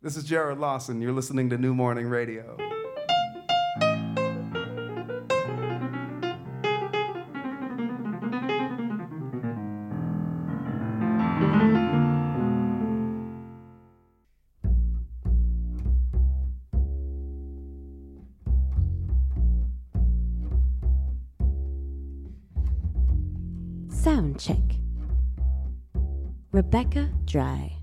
This is Jared Lawson. You're listening to New Morning Radio. Sound check. Rebecca Dry.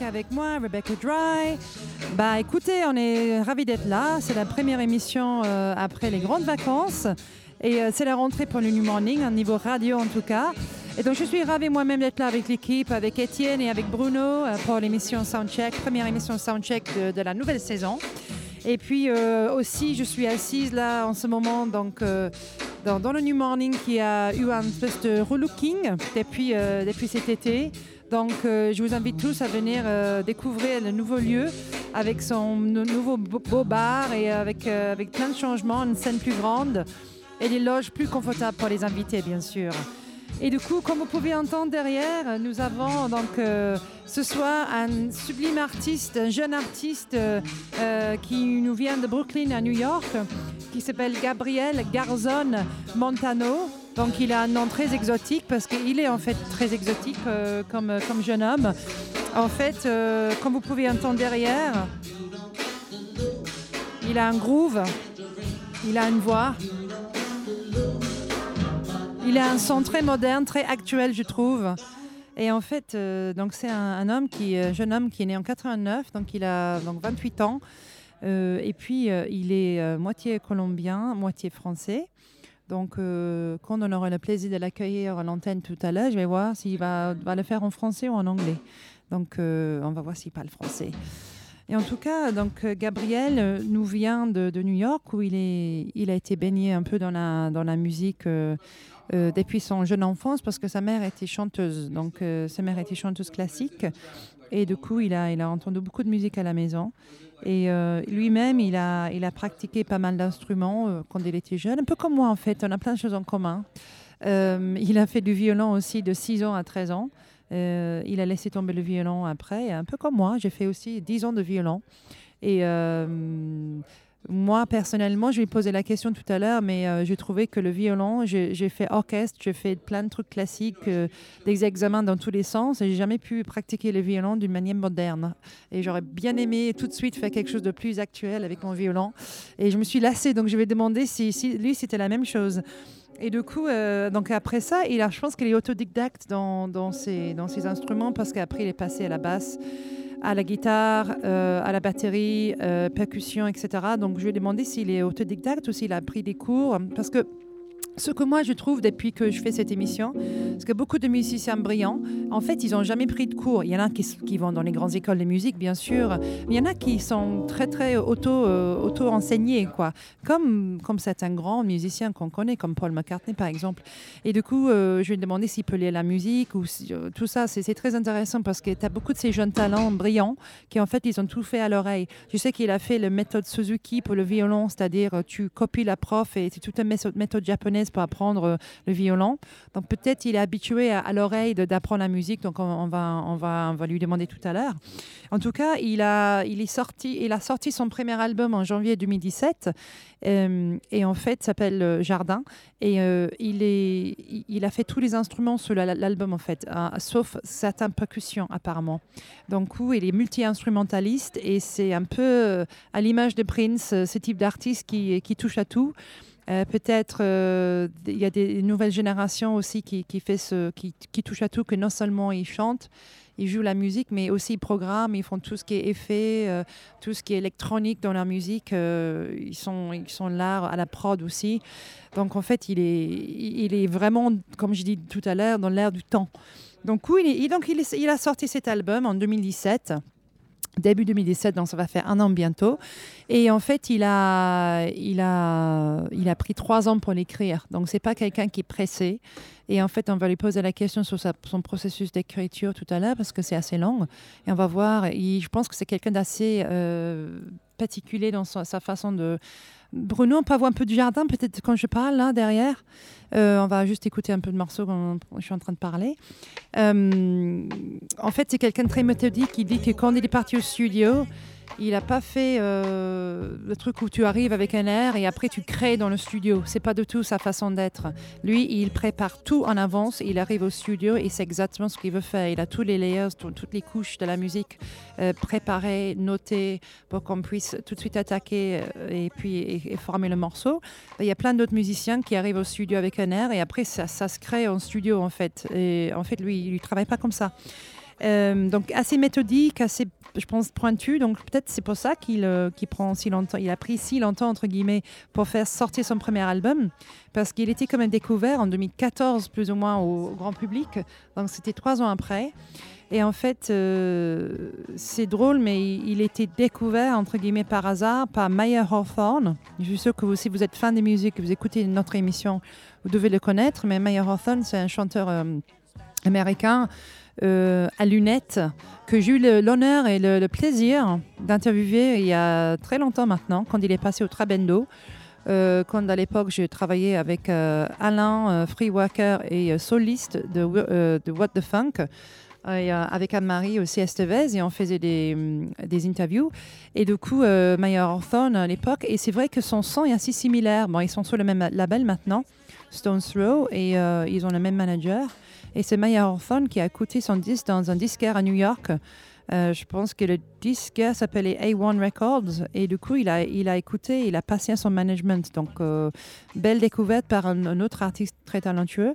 Avec moi, Rebecca Dry. Bah écoutez, on est ravis d'être là. C'est la première émission euh, après les grandes vacances. Et euh, c'est la rentrée pour le New Morning, un niveau radio en tout cas. Et donc je suis ravie moi-même d'être là avec l'équipe, avec Étienne et avec Bruno euh, pour l'émission Soundcheck, première émission Soundcheck de, la nouvelle saison. Et puis aussi, je suis assise là en ce moment donc, dans, le New Morning qui a eu un espèce de relooking depuis, depuis cet été. Donc euh, je vous invite tous à venir euh, découvrir le nouveau lieu avec son nou- nouveau beau bar et avec, euh, avec plein de changements, une scène plus grande et des loges plus confortables pour les invités bien sûr. Et du coup, comme vous pouvez entendre derrière, nous avons donc ce soir un sublime artiste, un jeune artiste qui nous vient de Brooklyn à New York, qui s'appelle Gabriel Garzon Montano. Donc il a un nom très exotique parce qu'il est en fait très exotique euh, comme, comme jeune homme. En fait, euh, comme vous pouvez entendre derrière, il a un groove, il a une voix. Il a un son très moderne, très actuel, je trouve. Et en fait, euh, donc c'est un, homme qui, euh, jeune homme qui est né en 89, donc il a donc 28 ans. Euh, et puis euh, il est euh, moitié colombien, moitié français. Donc euh, quand on aura le plaisir de l'accueillir à l'antenne tout à l'heure, je vais voir s'il va, le faire en français ou en anglais. Donc euh, on va voir s'il parle français. Et en tout cas, donc euh, Gabriel nous vient de, New York où il, a été baigné un peu dans la, musique depuis son jeune enfance parce que sa mère était chanteuse. Donc sa mère était chanteuse classique et du coup il a entendu beaucoup de musique à la maison. Et euh, lui-même, il a, il a pratiqué pas mal d'instruments euh, quand il était jeune, un peu comme moi en fait, on a plein de choses en commun. Euh, il a fait du violon aussi de 6 ans à 13 ans. Il a laissé tomber le violon après, un peu comme moi. J'ai fait aussi 10 ans de violon. Et moi, personnellement, je lui ai posé la question tout à l'heure, mais euh, j'ai trouvé que le violon, j'ai j'ai fait orchestre, j'ai fait plein de trucs classiques, euh, des examens dans tous les sens, et j'ai jamais pu pratiquer le violon d'une manière moderne. Et j'aurais bien aimé tout de suite faire quelque chose de plus actuel avec mon violon. Et je me suis lassée, donc je vais demander si, si lui, c'était la même chose. Et du coup, euh, donc après ça, il a, je pense qu'il est autodidacte dans, ses instruments parce qu'après, il est passé à la basse, à la guitare, euh, à la batterie, euh, percussion, etc. Donc je lui ai demandé s'il est autodidacte ou s'il a pris des cours. Parce que ce que moi je trouve depuis que je fais cette émission, c'est que beaucoup de musiciens brillants, en fait, ils n'ont jamais pris de cours. Il y en a qui, vont dans les grandes écoles de musique, bien sûr, mais il y en a qui sont très, très auto, euh, auto-enseignés, quoi. Comme, comme certains grands musiciens qu'on connaît, comme Paul McCartney, par exemple. Et du coup, euh, je lui ai demandé s'il peut lire la musique ou euh, tout ça. C'est très intéressant parce que tu as beaucoup de ces jeunes talents brillants qui, en fait, ils ont tout fait à l'oreille. Je sais qu'il a fait la méthode Suzuki pour le violon, c'est-à-dire tu copies la prof et c'est toute une méthode japonaise pour apprendre euh, le violon. Donc peut-être il est habitué à, l'oreille d'apprendre la musique, donc on, va, on, va, on va lui demander tout à l'heure. En tout cas, il a, il, est sorti, il a sorti son premier album en janvier 2017 euh, et en fait s'appelle euh, Jardin et il, est, il- a fait tous les instruments sur la- l'album en fait, hein, sauf certaines percussions apparemment. Donc il est multi-instrumentaliste et c'est un peu à l'image de Prince, ce type d'artiste qui, qui touche à tout. Euh, Peut-être euh, y a des nouvelles générations aussi qui, qui, touchent à tout, que non seulement il chante, ils jouent la musique, mais aussi ils programment, ils font tout ce qui est effet, euh, tout ce qui est électronique dans leur musique. euh, ils, sont, ils sont là à la prod aussi. Donc en fait, il est, il est vraiment, comme je dis tout à l'heure, dans l'air du temps. Donc, oui, il, donc il a sorti cet album en 2017. Début 2017, donc ça va faire un an bientôt. Et en fait, il a, il a, il a pris trois ans pour l'écrire. Donc, c'est pas quelqu'un qui est pressé. Et en fait, on va lui poser la question sur son processus d'écriture tout à l'heure parce que c'est assez long. Et on va voir. Il- je pense que c'est quelqu'un d'assez euh, particulier dans sa façon de. Bruno, on peut avoir un peu du jardin peut-être quand je parle là derrière. Euh, on va juste écouter un peu de morceaux quand je suis en train de parler. Euh, en fait, c'est quelqu'un de très méthodique. Il dit que quand il est parti au studio, il n'a pas fait euh, le truc où tu arrives avec un air et après tu crées dans le studio. C'est pas du tout sa façon d'être. Lui, il prépare tout en avance. Il arrive au studio et c'est exactement ce qu'il veut faire. Il a tous les layers, tout- toutes les couches de la musique euh, préparées, notées pour qu'on puisse tout de suite attaquer euh, et puis former le morceau. Il y a plein d'autres musiciens qui arrivent au studio avec un air et après ça, ça se crée en studio en fait. Et en fait, lui, il ne travaille pas comme ça. Euh, donc assez méthodique, assez, je pense, pointu. Donc peut-être c'est pour ça qu'il euh, prend si longtemps. Il a pris si longtemps entre guillemets pour faire sortir son premier album, parce qu'il était quand même découvert en 2014 plus ou moins au, grand public. Donc c'était trois ans après. Et en fait, euh, c'est drôle, mais il, était découvert entre guillemets par hasard par Maya Hawthorne. Je suis sûre que vous, si vous êtes fan de musique, que vous écoutez notre émission, vous devez le connaître. Mais Maya Hawthorne, c'est un chanteur euh, américain à lunettes que j'ai eu l'honneur et le, plaisir d'interviewer il y a très longtemps maintenant, quand il est passé au Trabendo. Euh, quand à l'époque j'ai travaillé avec euh, Alain, euh, free worker et euh, soliste de, euh, What the Funk, euh, avec Anne-Marie aussi Estevez, et on faisait des, des interviews. Et du coup, euh, Maya Hawthorne à l'époque, et c'est vrai que son son est assez similaire. Bon, ils sont sur le même label maintenant, Stones Throw, et euh, ils ont le même manager. Et c'est Maya Hawthorne qui a écouté son disque dans un disquaire à New York. Euh, je pense que le disquaire s'appelait A1 Records. Et du coup, il a, il a écouté, il a passé à son management. Donc, euh, belle découverte par un, autre artiste très talentueux.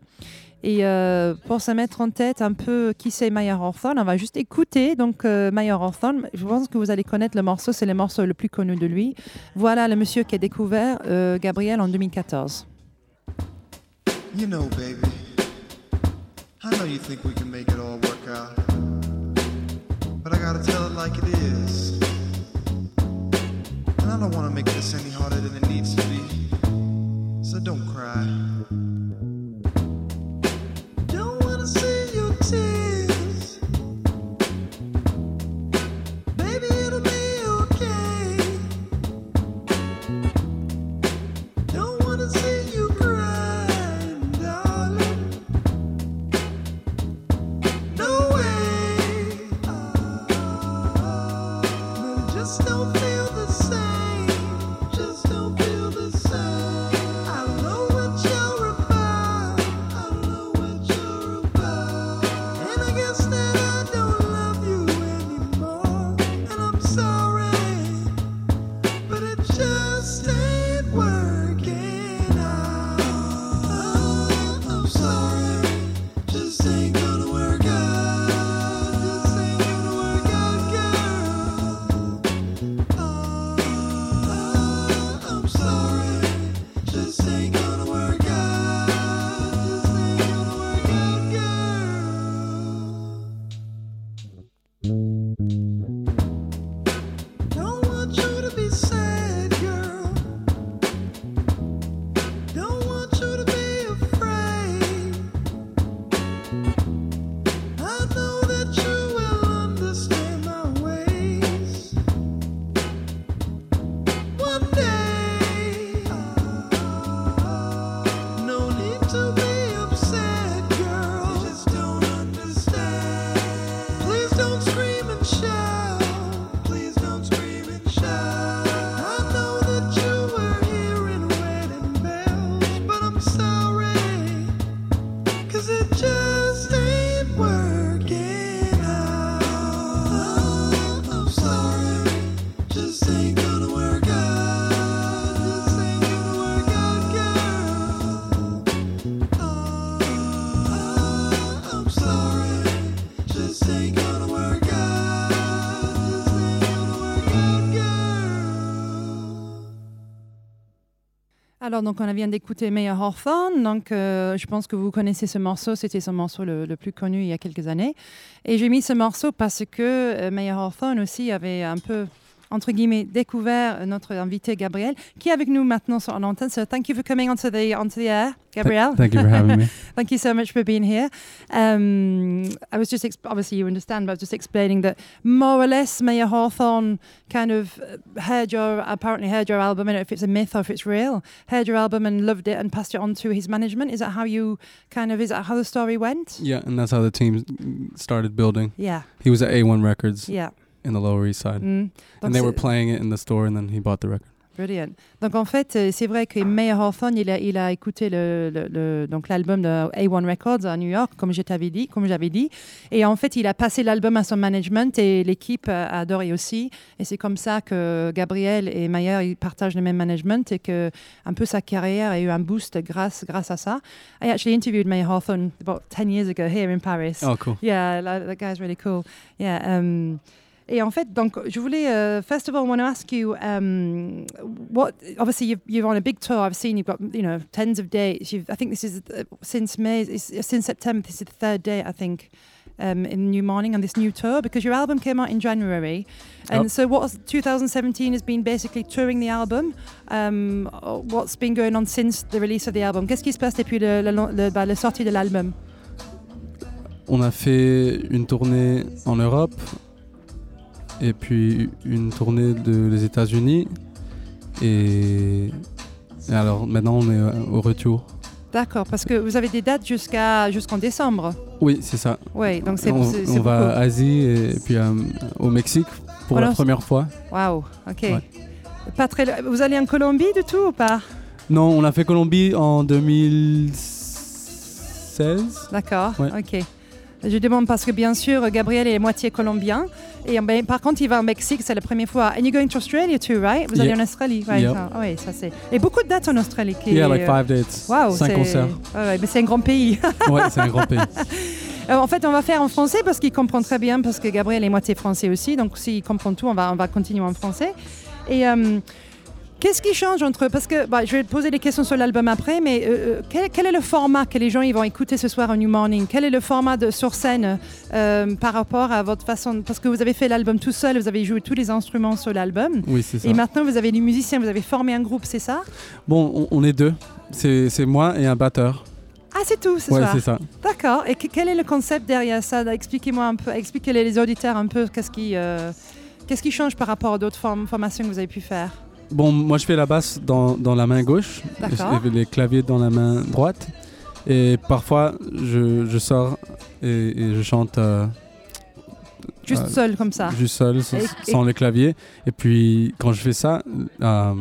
Et euh, pour se mettre en tête un peu qui c'est Maya Hawthorne, on va juste écouter donc Maya Hawthorne. Je pense que vous allez connaître le morceau, c'est le morceau le plus connu de lui. Voilà le monsieur qui a découvert Gabriel en 2014. You know, baby, I know you think we can make it all work out. But I gotta tell it like it is. And I don't wanna make this any harder than it needs to be. So don't cry. Alors, donc, on vient d'écouter Maya Hawthorne. Donc, euh, je pense que vous connaissez ce morceau. C'était son morceau le, le plus connu il y a quelques années. Et j'ai mis ce morceau parce que euh, Maya Hawthorne aussi avait un peu, entre guillemets, découvert notre invité Gabriel, qui est avec nous maintenant sur l'antenne. So, thank you for coming onto the, onto the air, Gabriel. Thank you for having me. Thank you so much for being here. Um, I was just, obviously, you understand, but I was just explaining that more or less Maya Hawthorne kind of uh, heard your, apparently heard your album, I don't know if it's a myth or if it's real, heard your album and loved it and passed it on to his management. Is that how you kind of, is that how the story went? Yeah, and that's how the team started building. Yeah, He was at A1 Records yeah. In the Lower East Side, Mm. And they were playing it in the store, and then he bought the record. Brilliant. Donc en fait, euh, c'est vrai que Mayer Hawthorne, il a, il a écouté le, le- le- donc l'album de A1 Records à New York, comme je t'avais dit, comme j'avais dit, et en fait, il a passé l'album à son management et l'équipe a adoré aussi. Et c'est comme ça que Gabriel et Mayer ils partagent le même management et que un peu sa carrière a eu un boost grâce grâce à ça. I actually interviewed Mayer Hawthorne about 10 years ago here in Paris. Oh, cool. Yeah, that, that guy's really cool. Yeah. Um, et en fait, donc, je voulais, uh, first of all, I want to ask you, um, what, obviously you've, you're on a big tour. I've seen you've got, you know, tens of dates. You've, I think this is, uh, since May, it's, since September, this is the third day, I think, um, in New Morning on this new tour, because your album came out in January. And so what 2017 has been basically touring the album. Um, what's been going on since the release of the album? Qu'est-ce qui se passe depuis le, le, le, bah, la sortie de l'album? On a fait une tournée en Europe, et puis une tournée de les États-Unis, et, et alors maintenant on est euh, au retour. D'accord, parce que vous avez des dates jusqu'à jusqu'en décembre. Oui, c'est ça. Oui, donc c'est on c'est- on c'est va à Asie et puis euh, au Mexique pour la première fois. Waouh, ok. Ouais. Pas très. Vous allez en Colombie du tout ou pas? Non, on a fait Colombie en 2016. D'accord, Ouais. ok. Je demande parce que bien sûr, Gabriel est moitié colombien. Et ben, par contre, il va au Mexique, c'est la première fois. And you're going to Australia too, right? Vous allez en Australie, right? Yeah. Ah, oui, ça c'est. Et beaucoup de dates en Australie. Qui Yeah, est, like euh, five dates. Waouh, Cinq c'est- concerts. Ouais, ouais, mais c'est un grand pays. Ouais, c'est un grand pays. Euh, en fait, on va faire en français parce qu'il comprend très bien, parce que Gabriel est moitié français aussi. Donc, s'il comprend tout, on va, on va continuer en français. Et euh, qu'est-ce qui change entre. Parce que bah, je vais te poser des questions sur l'album après, mais euh, euh, quel, quel est le format que les gens ils vont écouter ce soir au New Morning? Quel est le format de, sur scène euh, par rapport à votre façon. Parce que vous avez fait l'album tout seul, vous avez joué tous les instruments sur l'album. Oui, c'est ça. Et maintenant, vous avez des musiciens, vous avez formé un groupe, c'est ça? Bon, on, on est deux. C'est moi et un batteur. Ah, c'est tout ce Ouais, c'est ça. D'accord. Et que- quel est le concept derrière ça? Expliquez-moi un peu, expliquez les auditeurs un peu qu'est-ce qui, euh, qu'est-ce qui change par rapport à d'autres form- formations que vous avez pu faire? Bon, moi je fais la basse dans, dans la main gauche les claviers dans la main droite. Et parfois, je, je sors et, et je chante euh, Juste Euh, seul comme ça. juste seul, sans, Et- sans les claviers. Et puis, quand je fais ça, euh,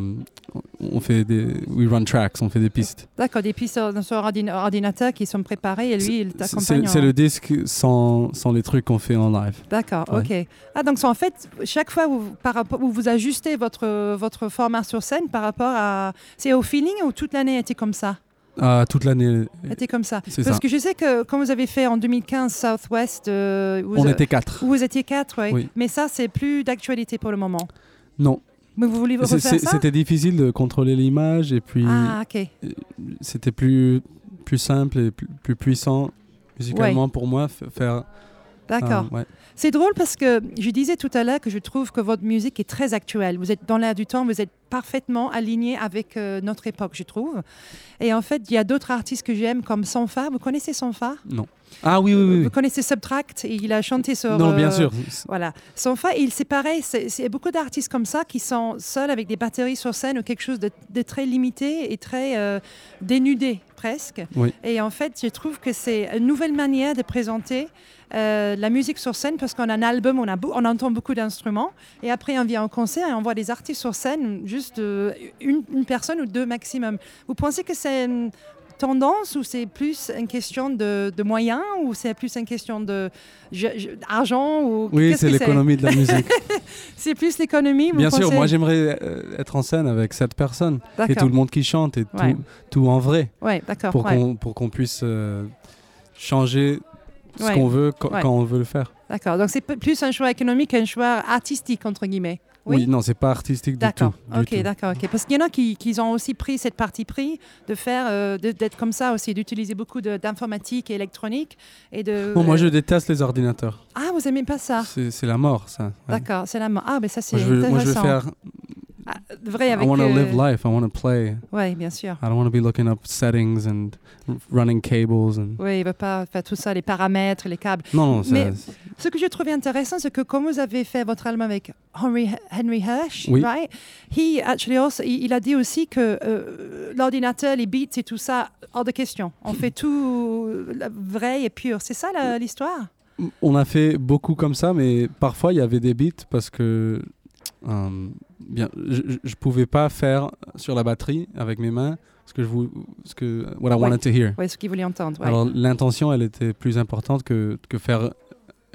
on fait des we run tracks, on fait des pistes. D'accord, des pistes sur, sur ordina- ordinateur qui sont préparées et lui, il t'accompagne. C'est en- le disque sans, sans les trucs qu'on fait en live. D'accord, Ouais. ok. Ah, donc en fait, chaque fois où, par rapport, où vous ajustez votre, votre format sur scène par rapport à. C'est au feeling ou toute l'année était comme ça? Ah, toute l'année, Était comme ça Parce ça. que je sais que quand vous avez fait en 2015 Southwest, euh, vous, On était quatre. vous étiez quatre, ouais. Oui. mais ça, c'est plus d'actualité pour le moment. Non, Mais vous voulez refaire ça? c'était difficile de contrôler l'image et puis Ah, ok. c'était plus, plus simple et plus, plus puissant musicalement pour moi faire. D'accord. ah, ouais. C'est drôle parce que je disais tout à l'heure que je trouve que votre musique est très actuelle. Vous êtes dans l'air du temps, vous êtes parfaitement aligné avec euh, notre époque, je trouve. Et en fait, il y a d'autres artistes que j'aime comme Sanfa. Vous connaissez Sanfa Non. Ah oui, oui, oui. Vous connaissez Subtract? Et Il a chanté sur. Non, bien euh, sûr. Voilà. Sanfa, il c'est pareil. C'est beaucoup d'artistes comme ça qui sont seuls avec des batteries sur scène ou quelque chose de, de très limité et très euh, dénudé presque. Oui. Et en fait, je trouve que c'est une nouvelle manière de présenter euh, la musique sur scène parce qu'on a un album, on, a on entend beaucoup d'instruments et après on vient au concert et on voit des artistes sur scène, juste euh, une, une personne ou deux maximum. Vous pensez que c'est une tendance ou c'est plus une question de, de moyens ou c'est plus une question de je- je- argent ou Oui, c'est l'économie de la musique. C'est plus l'économie. bien sûr, moi j'aimerais euh, être en scène avec cette personne et tout le monde qui chante et tout, Ouais. tout en vrai Ouais, d'accord. pour ouais. qu'on puisse euh, changer ce qu'on veut quand on veut le faire. D'accord. Donc c'est plus un choix économique qu'un choix artistique, entre guillemets. Oui, non, c'est pas artistique du tout. Du Ok, d'accord. ok. Parce qu'il y en a qui, qui ont aussi pris cette partie pris de faire, euh, d'être comme ça aussi, d'utiliser beaucoup d'informatique et électronique et de. Bon, moi, je euh, déteste les ordinateurs. Ah, vous aimez pas ça? C'est la mort, ça. ouais. D'accord, c'est la mort. Ah, mais ça c'est Moi, je je faire. Ah, vrai I avec. want to euh, live life. I want to play. Oui, bien sûr. I don't want to be looking up settings and running cables and. Oui, il veut pas faire tout ça, les paramètres, les câbles. Non, non, Mais- Ce que je trouvais intéressant, c'est que comme vous avez fait votre album avec Henry, Henry Hirsch, Oui. right? He actually also, il, a dit aussi que euh, l'ordinateur, les beats et tout ça, hors de question. On fait tout euh, vrai et pur. C'est ça l'histoire? On a fait beaucoup comme ça, mais parfois il y avait des beats parce que euh, bien, je, je- pouvais pas faire sur la batterie avec mes mains ce que je vou- ce que what I Ouais. wanted to hear. Oui, ce qu'il voulait entendre. ouais. Alors l'intention, elle était plus importante que, que faire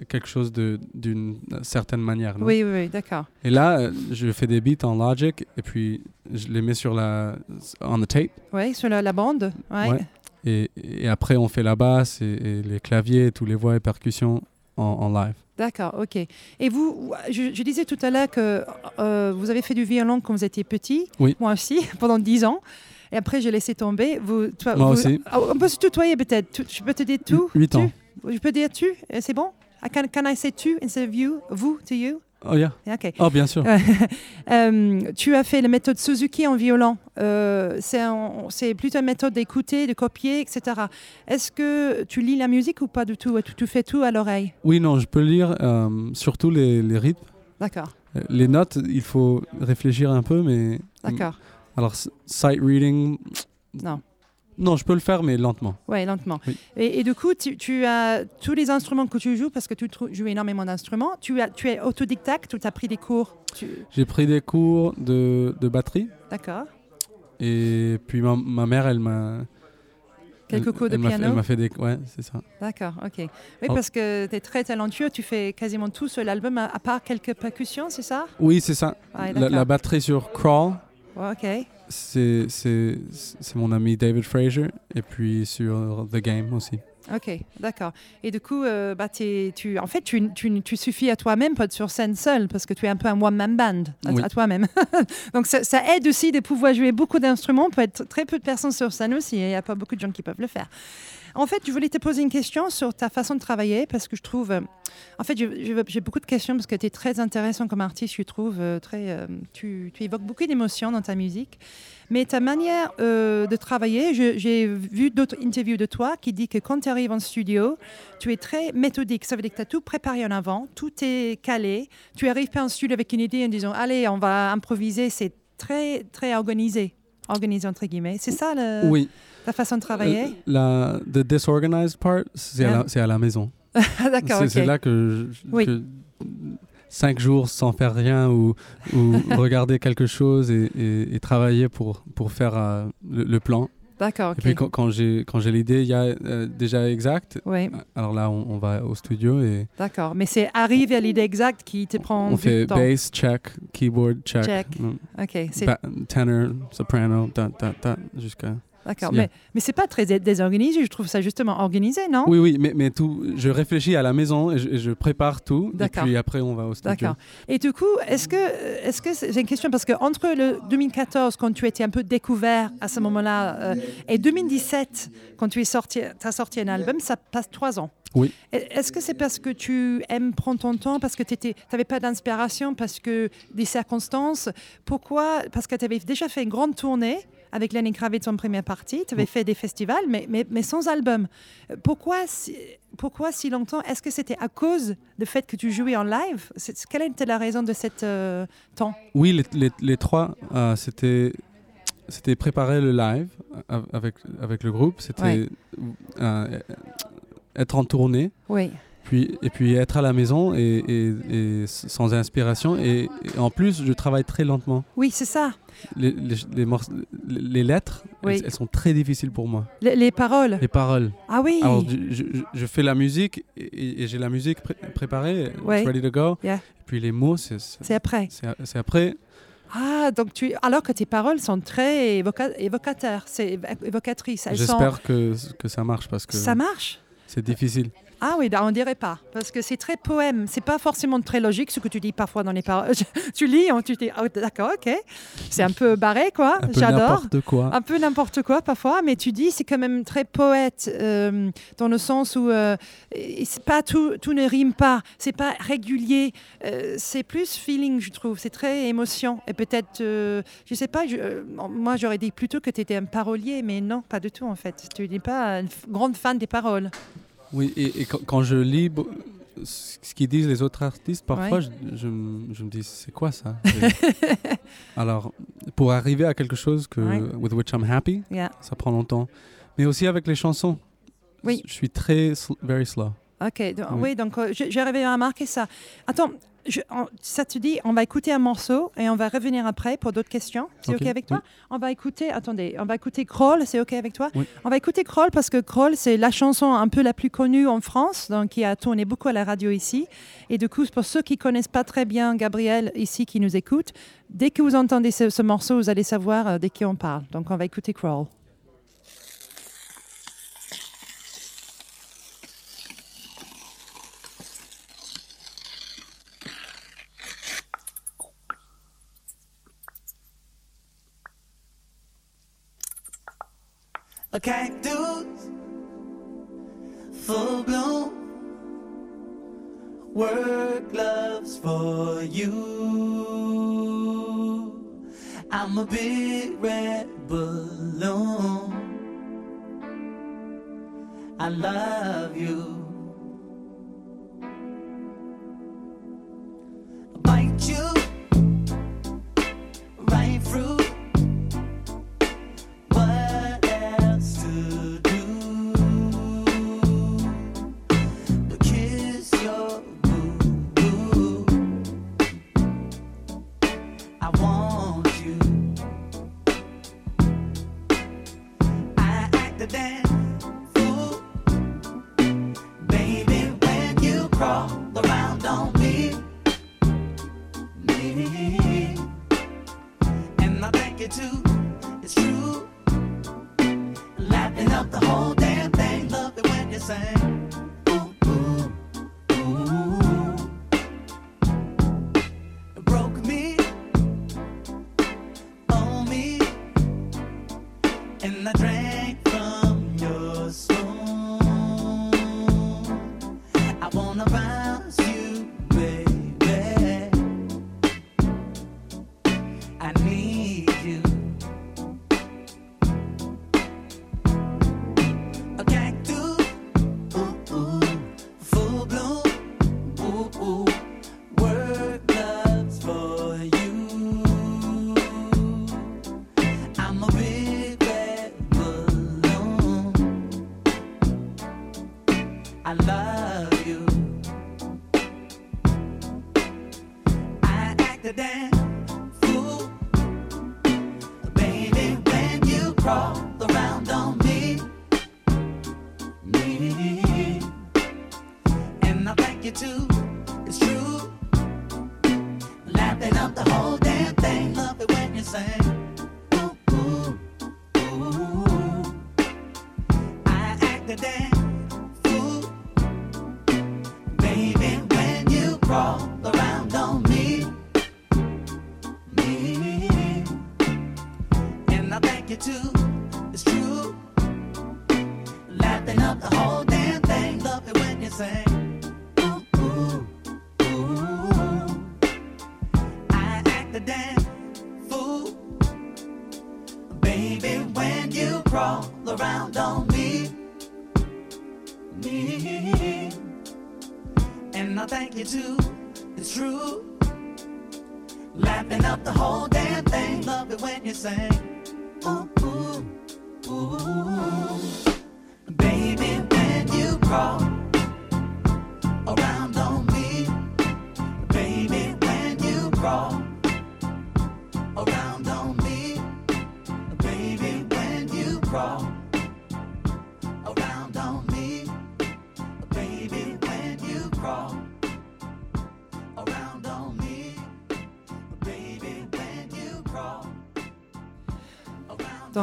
quelque chose de- d'une certaine manière. non? Oui, oui, oui, d'accord. Et là, euh, je fais des beats en Logic et puis je les mets sur la on the tape. Oui, sur la, la bande. Ouais. Ouais. Et, et après, on fait la basse et, et les claviers, tous les voix et percussions en, en live. D'accord, ok. Et vous, je, je disais tout à l'heure que euh, vous avez fait du violon quand vous étiez petit. Oui. Moi aussi, pendant 10 ans. Et après, j'ai laissé tomber. Vous, toi, Moi vous- aussi. Ah, On peut se tutoyer peut-être. Je peux te dire tout Huit tu ans. Je peux dire tu C'est bon? Ah, can, can I say tu instead of you Vous to you? Oh, yeah. Oh, bien sûr. Euh, tu as fait la méthode Suzuki en violon. Euh, c'est plutôt une méthode d'écouter, de copier, etc. Est-ce que tu lis la musique ou pas du tout? Tu, tu fais tout à l'oreille? Oui, non, je peux lire euh, surtout les, les rythmes. D'accord, Les notes, il faut réfléchir un peu, mais. d'accord. Alors, sight reading. Non. Non, je peux le faire, mais lentement. Oui, lentement. Oui. Et, et du coup, tu, tu as tous les instruments que tu joues, parce que tu joues énormément d'instruments, tu, as, tu es autodidacte ou tu as pris des cours? Tu- J'ai pris des cours de, de batterie. D'accord. Et puis ma, ma mère, elle m'a. Quelques cours de elle m'a fait- piano Elle m'a fait des. Ouais, c'est ça. D'accord, ok. Oui, parce que tu es très talentueux, tu fais quasiment tout sur l'album, à, part quelques percussions, c'est ça? Oui, c'est ça. Ouais, la, batterie sur Crawl, Ouais, Ok, c'est mon ami David Fraser. Et puis sur The Game aussi. ok, d'accord. Et du coup, euh, bah, tu, en fait, tu, tu, tu suffis à toi-même, pas être sur scène seul, parce que tu es un peu un one-man band à, Oui. à toi-même. Donc ça, ça aide aussi de pouvoir jouer beaucoup d'instruments, peut être très peu de personnes sur scène aussi, et il n'y a pas beaucoup de gens qui peuvent le faire. En fait, je voulais te poser une question sur ta façon de travailler, parce que je trouve... euh, en fait, j'ai beaucoup de questions, parce que tu es très intéressant comme artiste, je trouve. euh, très, euh, tu, évoques beaucoup d'émotions dans ta musique. Mais ta manière de travailler, j'ai vu d'autres interviews de toi qui dit que quand tu arrives en studio, tu es très méthodique. Ça veut dire que tu as tout préparé en avant, tout est calé. Tu arrives pas en studio avec une idée en disant allez, on va improviser. C'est très, très organisé. Organisé entre guillemets. C'est ça le- oui. ta façon de travailler? Euh, la the disorganized part, c'est à, la- à la maison. Ah, D'accord, C'est là que, je- Oui. que cinq jours sans faire rien ou, ou regarder quelque chose et, et- et travailler pour, pour faire euh, le, le plan. D'accord, Et puis quand, quand j'ai quand j'ai l'idée, il y a euh, déjà exact. Oui, Alors là, on, on va au studio et d'accord. Mais c'est arriver à l'idée exacte qui te prend on fait temps. bass, check, keyboard, check, Check. mm, Ok, tenor, soprano, ta, ta, ta, jusqu'à... d'accord. Mais, mais c'est pas très dé- désorganisé. Je trouve ça justement organisé, non? Oui, oui, mais, mais tout, je réfléchis à la maison et je, et je prépare tout. Et puis après, on va au studio. D'accord. Et du coup, est-ce que est-ce que j'ai une question parce que entre le 2014 quand tu étais un peu découvert à ce moment-là euh, et 2017 quand tu es sorti, as sorti un album, ça passe trois ans. Oui. Est-ce que c'est parce que tu aimes prendre ton temps, parce que tu n'avais pas d'inspiration, parce que des circonstances? Pourquoi? Parce que tu avais déjà fait une grande tournée avec Lenny Kravitz en première partie, tu avais fait des festivals, mais, mais, mais sans album. Euh, Pourquoi si, pourquoi si longtemps? Est-ce que c'était à cause du fait que tu jouais en live? Quelle était la raison de cet euh, temps? Oui, les, les, les trois, euh, c'était c'était préparer le live avec, avec le groupe, c'était Ouais. euh, être en tournée, Oui. Puis, et puis être à la maison et, et- et s- sans inspiration. Et, et en plus, je travaille très lentement. Oui, c'est ça. Les, les, lettres, Oui. elles, elles sont très difficiles pour moi. Les, les paroles. Les paroles. Ah oui. Alors, je, je- je fais la musique et, j'ai la musique pré- préparée, it's ready to go. Yeah. Et puis les mots, c'est après. c'est après. Ah, donc tu. Alors que tes paroles sont très évoca- évocateurs, c'est sont- J'espère que, que ça marche parce que Ça marche? c'est difficile. Ah oui, on dirait pas, parce que c'est très poème. C'est pas forcément très logique ce que tu dis parfois dans les paroles. tu lis, on, tu dis, ah, d'accord, ok. C'est un peu barré, quoi. Un peu J'adore. n'importe quoi. Un peu n'importe quoi parfois, mais tu dis c'est quand même très poète euh, dans le sens où euh, c'est pas tout, tout ne rime pas, c'est pas régulier, euh, c'est plus feeling je trouve, c'est très émotion et peut-être je sais pas, je- moi j'aurais dit plutôt que tu étais un parolier, mais non pas du tout en fait. Tu n'es pas une grande fan des paroles. Oui, et, et quand, quand je lis ce qu'ils disent les autres artistes, parfois Ouais. je, je me- je me dis c'est quoi ça? Alors, pour arriver à quelque chose que, Ouais. with which I'm happy, Yeah. ça prend longtemps. Mais aussi avec les chansons. Oui. Je suis très sl- very slow. Ok, donc, Oui. oui. donc euh, j'arrivais à remarquer ça. Attends, je- on- ça te dit, on va écouter un morceau et on va revenir après pour d'autres questions. C'est ok, Ok, avec toi? On va écouter, attendez, on va écouter Kroll, c'est ok avec toi? Oui. On va écouter Kroll parce que Kroll, c'est la chanson un peu la plus connue en France, donc qui a tourné beaucoup à la radio ici. Et du coup, pour ceux qui connaissent pas très bien Gabriel ici, qui nous écoutent, dès que vous entendez ce, ce morceau, vous allez savoir euh, de qui on parle. Donc on va écouter Kroll. A cactus, full bloom. Work gloves for you. I'm a big red balloon. I love you. A damn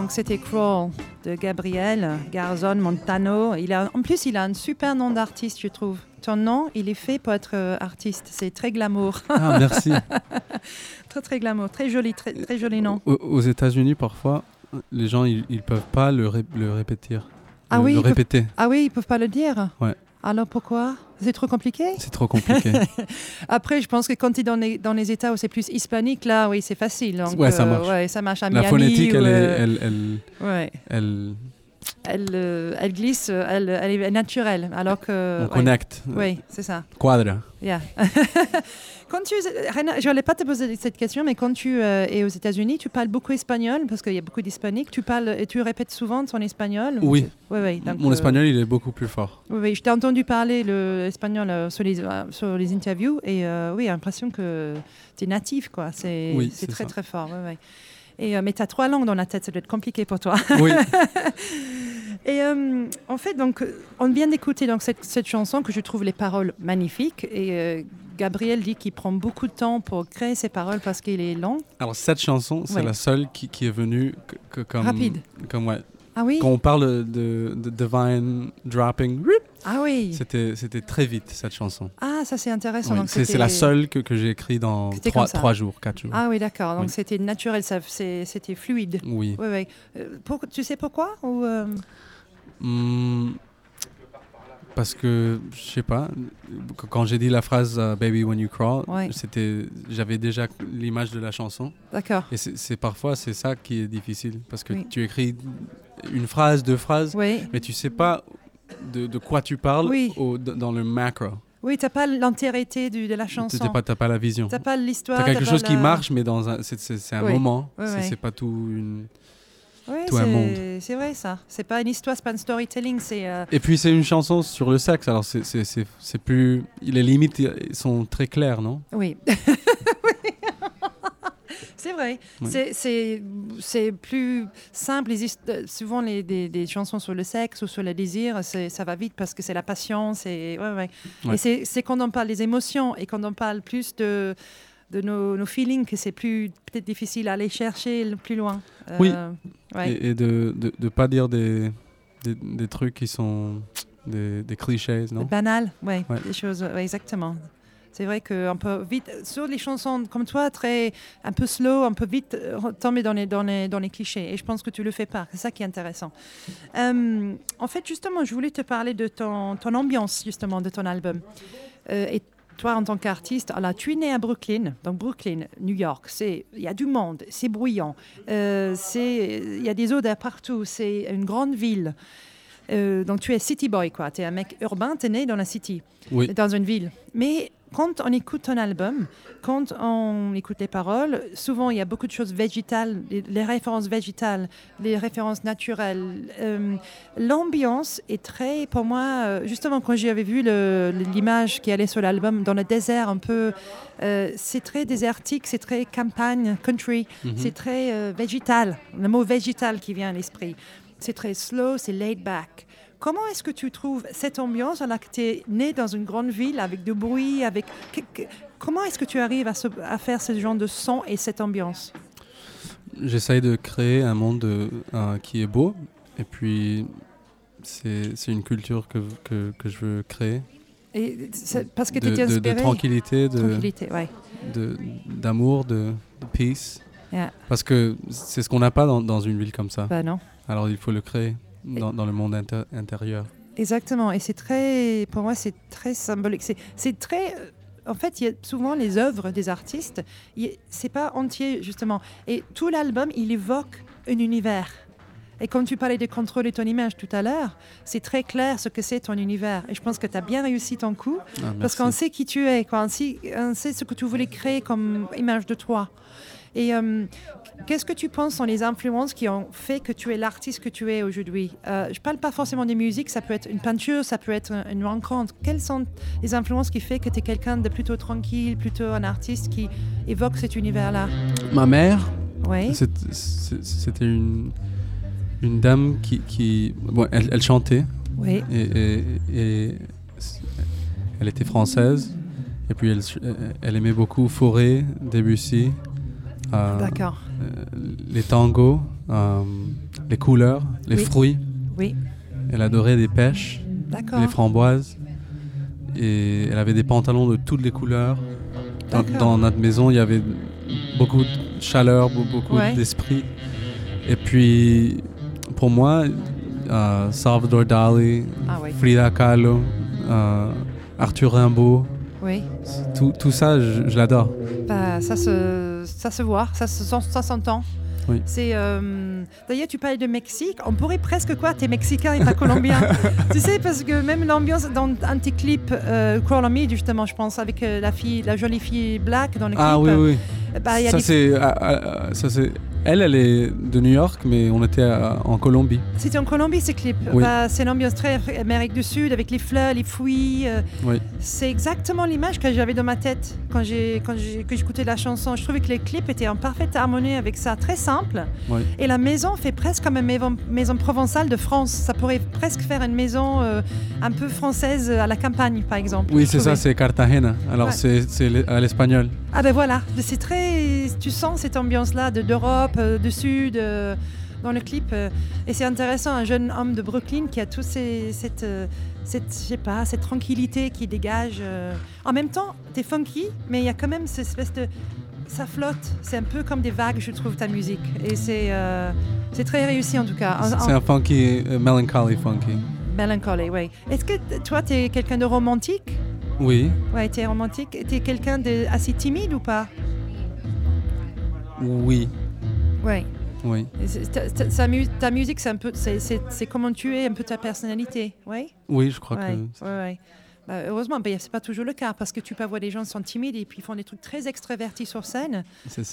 Donc c'était Crawl. de Gabriel Garzon Montano. Il a, en plus, il a un super nom d'artiste, je trouve. Ton nom, il est fait pour être euh, artiste. C'est très glamour. Ah, merci. très, très glamour. Très joli, très, très joli nom. Au- aux États-Unis, parfois, les gens ils, ils peuvent pas le, ré- le répéter. Ah le, oui, le ils peuvent- répéter. Ah oui, ils peuvent pas le dire Ouais. Alors pourquoi? C'est trop compliqué C'est trop compliqué. Après, je pense que quand tu es dans les, dans les États où c'est plus hispanique, là, oui, c'est facile. Donc, Ouais, ça marche. ouais, ça marche à La Miami. phonétique, ou, elle, est, euh, elle, elle, ouais. elle- elle, euh, elle glisse, euh, elle, elle est naturelle. Alors que. on ouais. connecte. Oui, c'est ça. Quadra. Yeah. quand tu, Reina, je n'allais pas te poser cette question, mais quand tu euh, es aux États-Unis, tu parles beaucoup espagnol parce qu'il y a beaucoup d'hispaniques. Tu parles et tu répètes souvent ton espagnol? Oui. Oui, oui. donc, Mon euh, espagnol, il est beaucoup plus fort. Oui, oui, je t'ai entendu parler le espagnol euh, sur, les, sur les interviews et oui, j'ai l'impression que tu es natif, quoi. C'est Oui, c'est c'est très, ça. très fort. ouais, ouais. Et, mais tu as trois langues dans la tête, ça doit être compliqué pour toi. Oui. Et euh, en fait, donc, on vient d'écouter donc cette, cette chanson que je trouve les paroles magnifiques. Et euh, Gabriel dit qu'il prend beaucoup de temps pour créer ses paroles parce qu'il est long. Alors, cette chanson, c'est Ouais. la seule qui, qui est venue que- que comme. Rapide. Comme, ouais. Ah oui? Quand on parle de, de divine dropping, Ah oui c'était c'était très vite, cette chanson. Ah, ça c'est intéressant. Oui, c'est la seule que, que j'ai écrite dans trois, jours, quatre jours. Ah oui, d'accord. Donc Oui. c'était naturel, ça- c'était fluide. Oui. Oui, oui. Euh, pour- tu sais pourquoi ou, euh, Hmm, parce que, je sais pas, qu- quand j'ai dit la phrase euh, Baby When You Crawl, Ouais. c'était, j'avais déjà l'image de la chanson. D'accord. Et c'est parfois c'est ça qui est difficile parce que Oui. tu écris une phrase, deux phrases, Oui. mais tu sais pas de, de quoi tu parles Oui. au- d- dans le macro. Oui, tu n'as pas l'entièreté de la Tu chanson. n'as pas, t'as pas la vision. Tu n'as pas l'histoire. Tu as quelque t'as chose qui marche, mais dans c'est, un Oui. moment. Oui, c'est, oui. pas tout une. Oui, tout un c'est- monde. C'est vrai ça. C'est pas une histoire, c'est pas un storytelling, c'est. euh, Et puis c'est une chanson sur le sexe, alors c'est, c'est, c'est, c'est plus. Les limites sont très claires, non? Oui. C'est vrai. Oui. C'est- C'est c'est plus simple. Les euh, souvent, les, des, des chansons sur le sexe ou sur le désir, ça va vite parce que c'est la passion. c'est ouais, ouais. Ouais. Et c'est c'est quand on parle des émotions et quand on parle plus de, de nos, nos feelings que c'est plus peut-être difficile à aller chercher le plus loin. Oui. Euh, ouais. Et, et de ne pas dire des, des, des trucs qui sont des, des clichés, non? Banal, ouais, Ouais. des choses, ouais, exactement. C'est vrai qu'on peut vite, sur les chansons comme toi, très, un peu slow, on peut vite euh, tomber dans les, dans, les, dans les clichés. Et je pense que tu le fais pas. C'est ça qui est intéressant. Euh, en fait, justement, je voulais te parler de ton, ton ambiance, justement, de ton album. Euh, et toi, en tant qu'artiste, alors, tu es né à Brooklyn, donc Brooklyn, New York. C'est, il y a du monde, c'est bruyant, euh, c'est, il y a des odeurs partout. C'est une grande ville. Euh, donc tu es city boy, quoi. Tu es un mec urbain, tu es né dans la city, Oui. dans une ville. Mais quand on écoute ton album, quand on écoute les paroles, souvent il y a beaucoup de choses végétales, les, références végétales, les références naturelles. Euh, L'ambiance est très, pour moi, euh, justement quand j'avais vu l'image qui allait sur l'album, dans le désert un peu, euh, c'est très désertique, c'est très campagne, country, Mhm. c'est très euh, végétal, le mot végétal qui vient à l'esprit. C'est très slow, c'est laid back. Comment est-ce que tu trouves cette ambiance alors que tu es né dans une grande ville avec du bruit, avec... comment est-ce que tu arrives à, se- à faire ce genre de son et cette ambiance? J'essaye de créer un monde euh, qui est beau. Et puis, c'est une culture que, que, que je veux créer. et Parce que tu de, étais de- de tranquillité, de, Tranquillité, ouais. de- d'amour, de, de peace. Yeah. Parce que c'est ce qu'on n'a pas dans, dans une ville comme ça. Bah non. Alors il faut le créer dans, dans le monde inter- intérieur. Exactement. Et c'est très, pour moi, c'est très symbolique. C'est- très. euh, En fait, il y a souvent les œuvres des artistes, c'est pas entier justement. Et tout l'album, il évoque un univers. Et quand tu parlais de contrôler ton image tout à l'heure, c'est très clair ce que c'est ton univers. Et je pense que tu as bien réussi ton coup, Ah, parce qu'on sait qui tu es, quoi. On, sait, on sait ce que tu voulais créer comme image de toi. Et euh, qu'est-ce que tu penses sont les influences qui ont fait que tu es l'artiste que tu es aujourd'hui? Euh, Je parle pas forcément des musiques, ça peut être une peinture, ça peut être une rencontre. Quelles sont les influences qui fait que tu es quelqu'un de plutôt tranquille, plutôt un artiste qui évoque cet univers-là? Ma mère, c'est- c'était une, une dame qui... qui bon, elle, elle chantait Oui. et, et- et c- elle était française. Et puis elle, elle aimait beaucoup Fauré, Debussy, D'accord. euh, les tangos, euh, les couleurs, les Oui. fruits. Oui. Elle adorait des pêches, les framboises. Et elle avait des pantalons de toutes les couleurs. Dans, notre maison, il y avait beaucoup de chaleur, be- beaucoup Ouais. d'esprit. Et puis, pour moi, euh, Salvador Dali, Ah oui. Frida Kahlo, euh, Arthur Rimbaud, Oui. tout, tout ça, je, je l'adore. Bah, ça, se, ça se voit, ça se ça s'entend. Oui. C'est euh, d'ailleurs tu parlais de Mexique, on pourrait presque quoi, t'es mexicain et pas colombien. tu sais parce que même l'ambiance dans un de tes clips euh, Crawl on Me justement, je pense avec euh, la fille, la jolie fille black dans le Ah clip. oui, oui. Bah, y a Ça, des- c'est, ah, ah, ah, ça, c'est. Elle, elle est de New York, mais on était à- en Colombie. C'était en Colombie ces clips. Oui. Bah, c'est l'ambiance très Amérique du Sud avec les fleurs, les fruits. euh, Oui. C'est exactement l'image que j'avais dans ma tête quand j'ai quand j'ai que j'écoutais la chanson. Je trouvais que les clips étaient en parfaite harmonie avec ça, très simple. Oui. Et la maison fait presque comme une maison, maison provençale de France. Ça pourrait presque faire une maison euh, un peu française à la campagne, par exemple. Oui, c'est ça, c'est Cartagena. Alors, Ouais. c'est, à l'espagnol. Ah ben voilà, c'est très, tu sens cette ambiance-là de d'Europe, euh, du Sud, euh, dans le clip. euh, et c'est intéressant, un jeune homme de Brooklyn qui a tout ces, cette, cette, pas, cette tranquillité qui dégage. En même temps, t'es funky, mais il y a quand même cette espèce de, ça flotte. C'est un peu comme des vagues, je trouve, ta musique. Et c'est, c'est très réussi en tout cas. C'est un funky, melancholy funky. Melancholy, oui. Est-ce que toi, t'es quelqu'un de romantique? Oui, Ouais, t'es romantique. T'es quelqu'un de assez timide ou pas? Oui, Ouais. oui. Ta, musique, c'est un peu, c'est, comment tu es, un peu ta personnalité, oui. Oui, je crois Ouais, que. ouais, ouais. Bah, heureusement, bah, c'est pas toujours le cas parce que tu peux avoir des gens qui sont timides et puis ils font des trucs très extravertis sur scène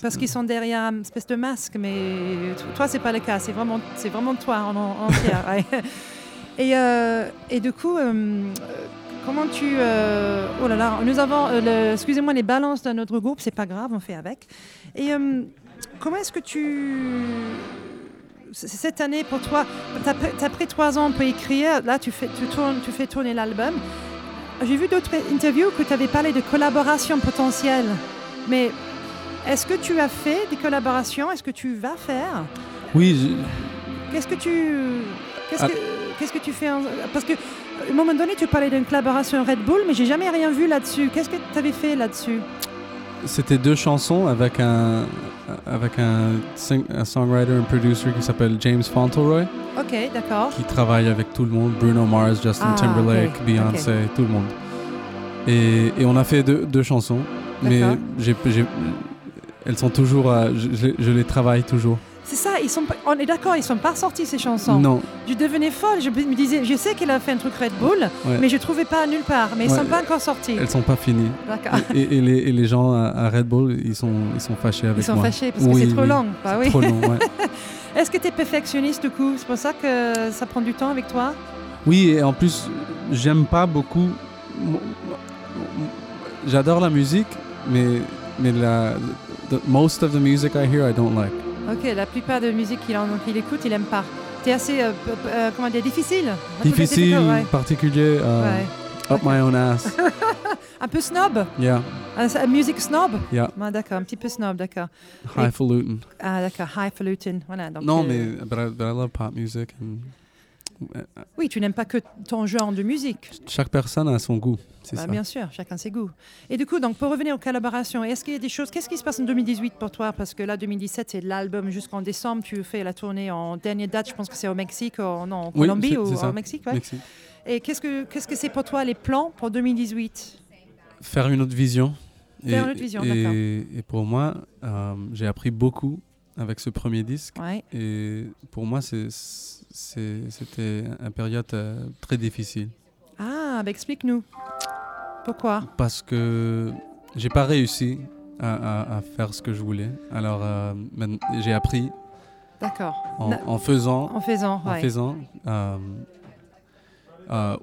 parce qu'ils sont derrière une espèce de masque. Mais toi, c'est pas le cas. C'est vraiment, c'est vraiment toi en, en entier. ouais. Et, euh, et du coup, euh, comment tu, euh, oh là là, nous avons, euh, le- excusez-moi, les balances d'un autre groupe. C'est pas grave, on fait avec. Et euh, comment est-ce que tu cette année pour toi, t'as pris- t'as pris trois ans pour écrire, là tu fais, tu tournes, tu fais tourner l'album. J'ai vu d'autres interviews que tu avais parlé de collaboration potentielle, mais est-ce que tu as fait des collaborations? Est-ce que tu vas faire? Oui, Qu'est-ce que tu, qu'est-ce Ah. que, qu'est-ce que tu fais en- Parce que à un moment donné, tu parlais d'une collaboration Red Bull, mais j'ai jamais rien vu là-dessus. Qu'est-ce que tu avais fait là-dessus? C'était deux chansons avec un, avec un, un songwriter, un producer qui s'appelle James Fauntleroy, Ok, d'accord. qui travaille avec tout le monde Bruno Mars, Justin Ah, Timberlake, Beyoncé, tout le monde. Et, et on a fait deux, deux chansons, mais elles sont toujours. à- je, je- je les travaille toujours. C'est ça, ils sont on est d'accord, ils sont pas sortis ces chansons. Non, Je devenais folle, je me disais, je sais qu'elle a fait un truc Red Bull, Ouais. mais je trouvais pas nulle part, mais ils Ouais. sont pas encore sortis. elles sont pas finies. D'accord. et, et les, et les gens à, à Red Bull, ils sont, ils sont fâchés avec Ils sont moi. fâchés parce que Oui, c'est trop long. Bah oui. Trop long, ouais. Est-ce que tu es perfectionniste du coup? C'est pour ça que ça prend du temps avec toi? Oui, et en plus, j'aime pas beaucoup. J'adore la musique, mais, mais la, the- most of the music I hear, I don't like. Ok, la plupart de musique qu'il qu'il écoute, il aime pas. T'es assez, euh, euh, comment dire, difficile. Difficile, difficile, ouais. particulier, uh, Ouais. up my own ass. Un peu snob yeah, Un, un musique snob? Yeah, Ah, D'accord, un petit peu snob, d'accord. highfalutin. Ah, d'accord, highfalutin. Voilà, donc, Non, euh, mais but I, but I love pop music. And, uh, Oui, tu n'aimes pas que ton genre de musique. chaque personne a son goût, c'est Bah, ça. bien sûr, chacun ses goûts. Et du coup, donc, pour revenir aux collaborations, est-ce qu'il y a des choses Qu'est-ce qui se passe en 2018 pour toi? Parce que là, 2017, c'est l'album jusqu'en décembre. Tu fais la tournée en dernière date, je pense que c'est au Mexique, non, en Colombie ou ça. au Mexique. ouais. Mexique. Et qu'est-ce que qu'est-ce que c'est pour toi les plans pour 2018 Faire une autre vision. Faire Et- une autre vision, d'accord. Et pour moi, euh, j'ai appris beaucoup avec ce premier disque. Ouais. Et pour moi, c'est- c'était une période euh, très difficile Ah, bah explique-nous. Pourquoi? Parce que j'ai pas réussi à, à- à faire ce que je voulais. Alors, euh, maintenant, j'ai appris D'accord. en, Na- en faisant, En faisant, en ouais. faisant, um, uh,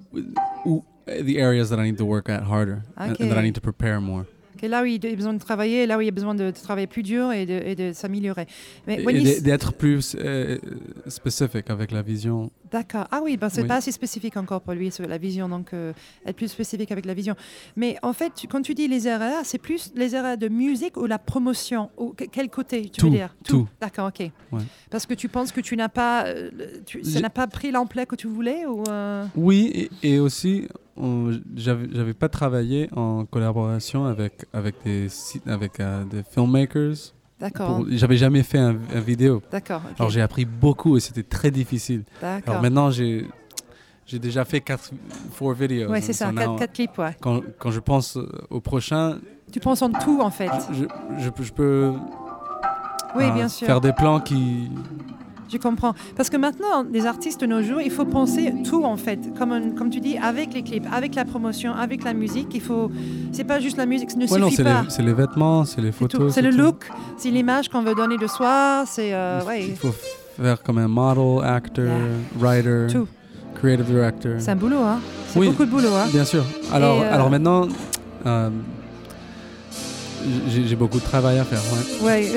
où- the areas that I need to work at harder and- Ok. and that I need to prepare more. Et là où il y a besoin de travailler, là où il a besoin de, de travailler plus dur et de, s'améliorer. Mais d'être plus euh, spécifique avec la vision. D'accord. Ah oui, ben c'est Oui. pas assez spécifique encore pour lui sur la vision, donc euh, être plus spécifique avec la vision. Mais en fait, tu- quand tu dis les erreurs, c'est plus les erreurs de musique ou la promotion ou que- quel côté tu Tout, veux dire? tout. D'accord, ok. Ouais. Parce que tu penses que tu n'as pas, euh, tu- ça J'ai- n'a pas pris l'ampleur que tu voulais ou euh, Oui, et, et aussi, j'avais pas travaillé en collaboration avec, avec des, sites- avec, des filmmakers. D'accord. J'avais jamais fait un, un vidéo. D'accord. Alors j'ai appris beaucoup et c'était très difficile. Alors D'accord. maintenant, j'ai j'ai déjà fait 4 four videos. Ouais, c'est ça. now, Quatre, quatre clips, ouais. Quand, quand je pense euh, au prochain, Tu penses en tout en fait. je, je peux Oui, euh, bien sûr. faire des plans qui... Je comprends. Parce que maintenant, les artistes de nos jours, il faut penser tout en fait. Comme, un- comme tu dis, avec les clips, avec la promotion, avec la musique. Il faut. C'est pas juste la musique, ça ne Ouais, non, suffit c'est pas. c'est les vêtements, c'est les photos. C'est le tout. look, c'est l'image qu'on veut donner de soi. C'est euh, Il ouais, faut faire comme un model, actor, writer, Tout. creative director. c'est un boulot. Hein. C'est Oui. beaucoup de boulot. Hein. Bien sûr. Alors, euh, alors maintenant, euh, j'ai beaucoup de travail à faire. ouais.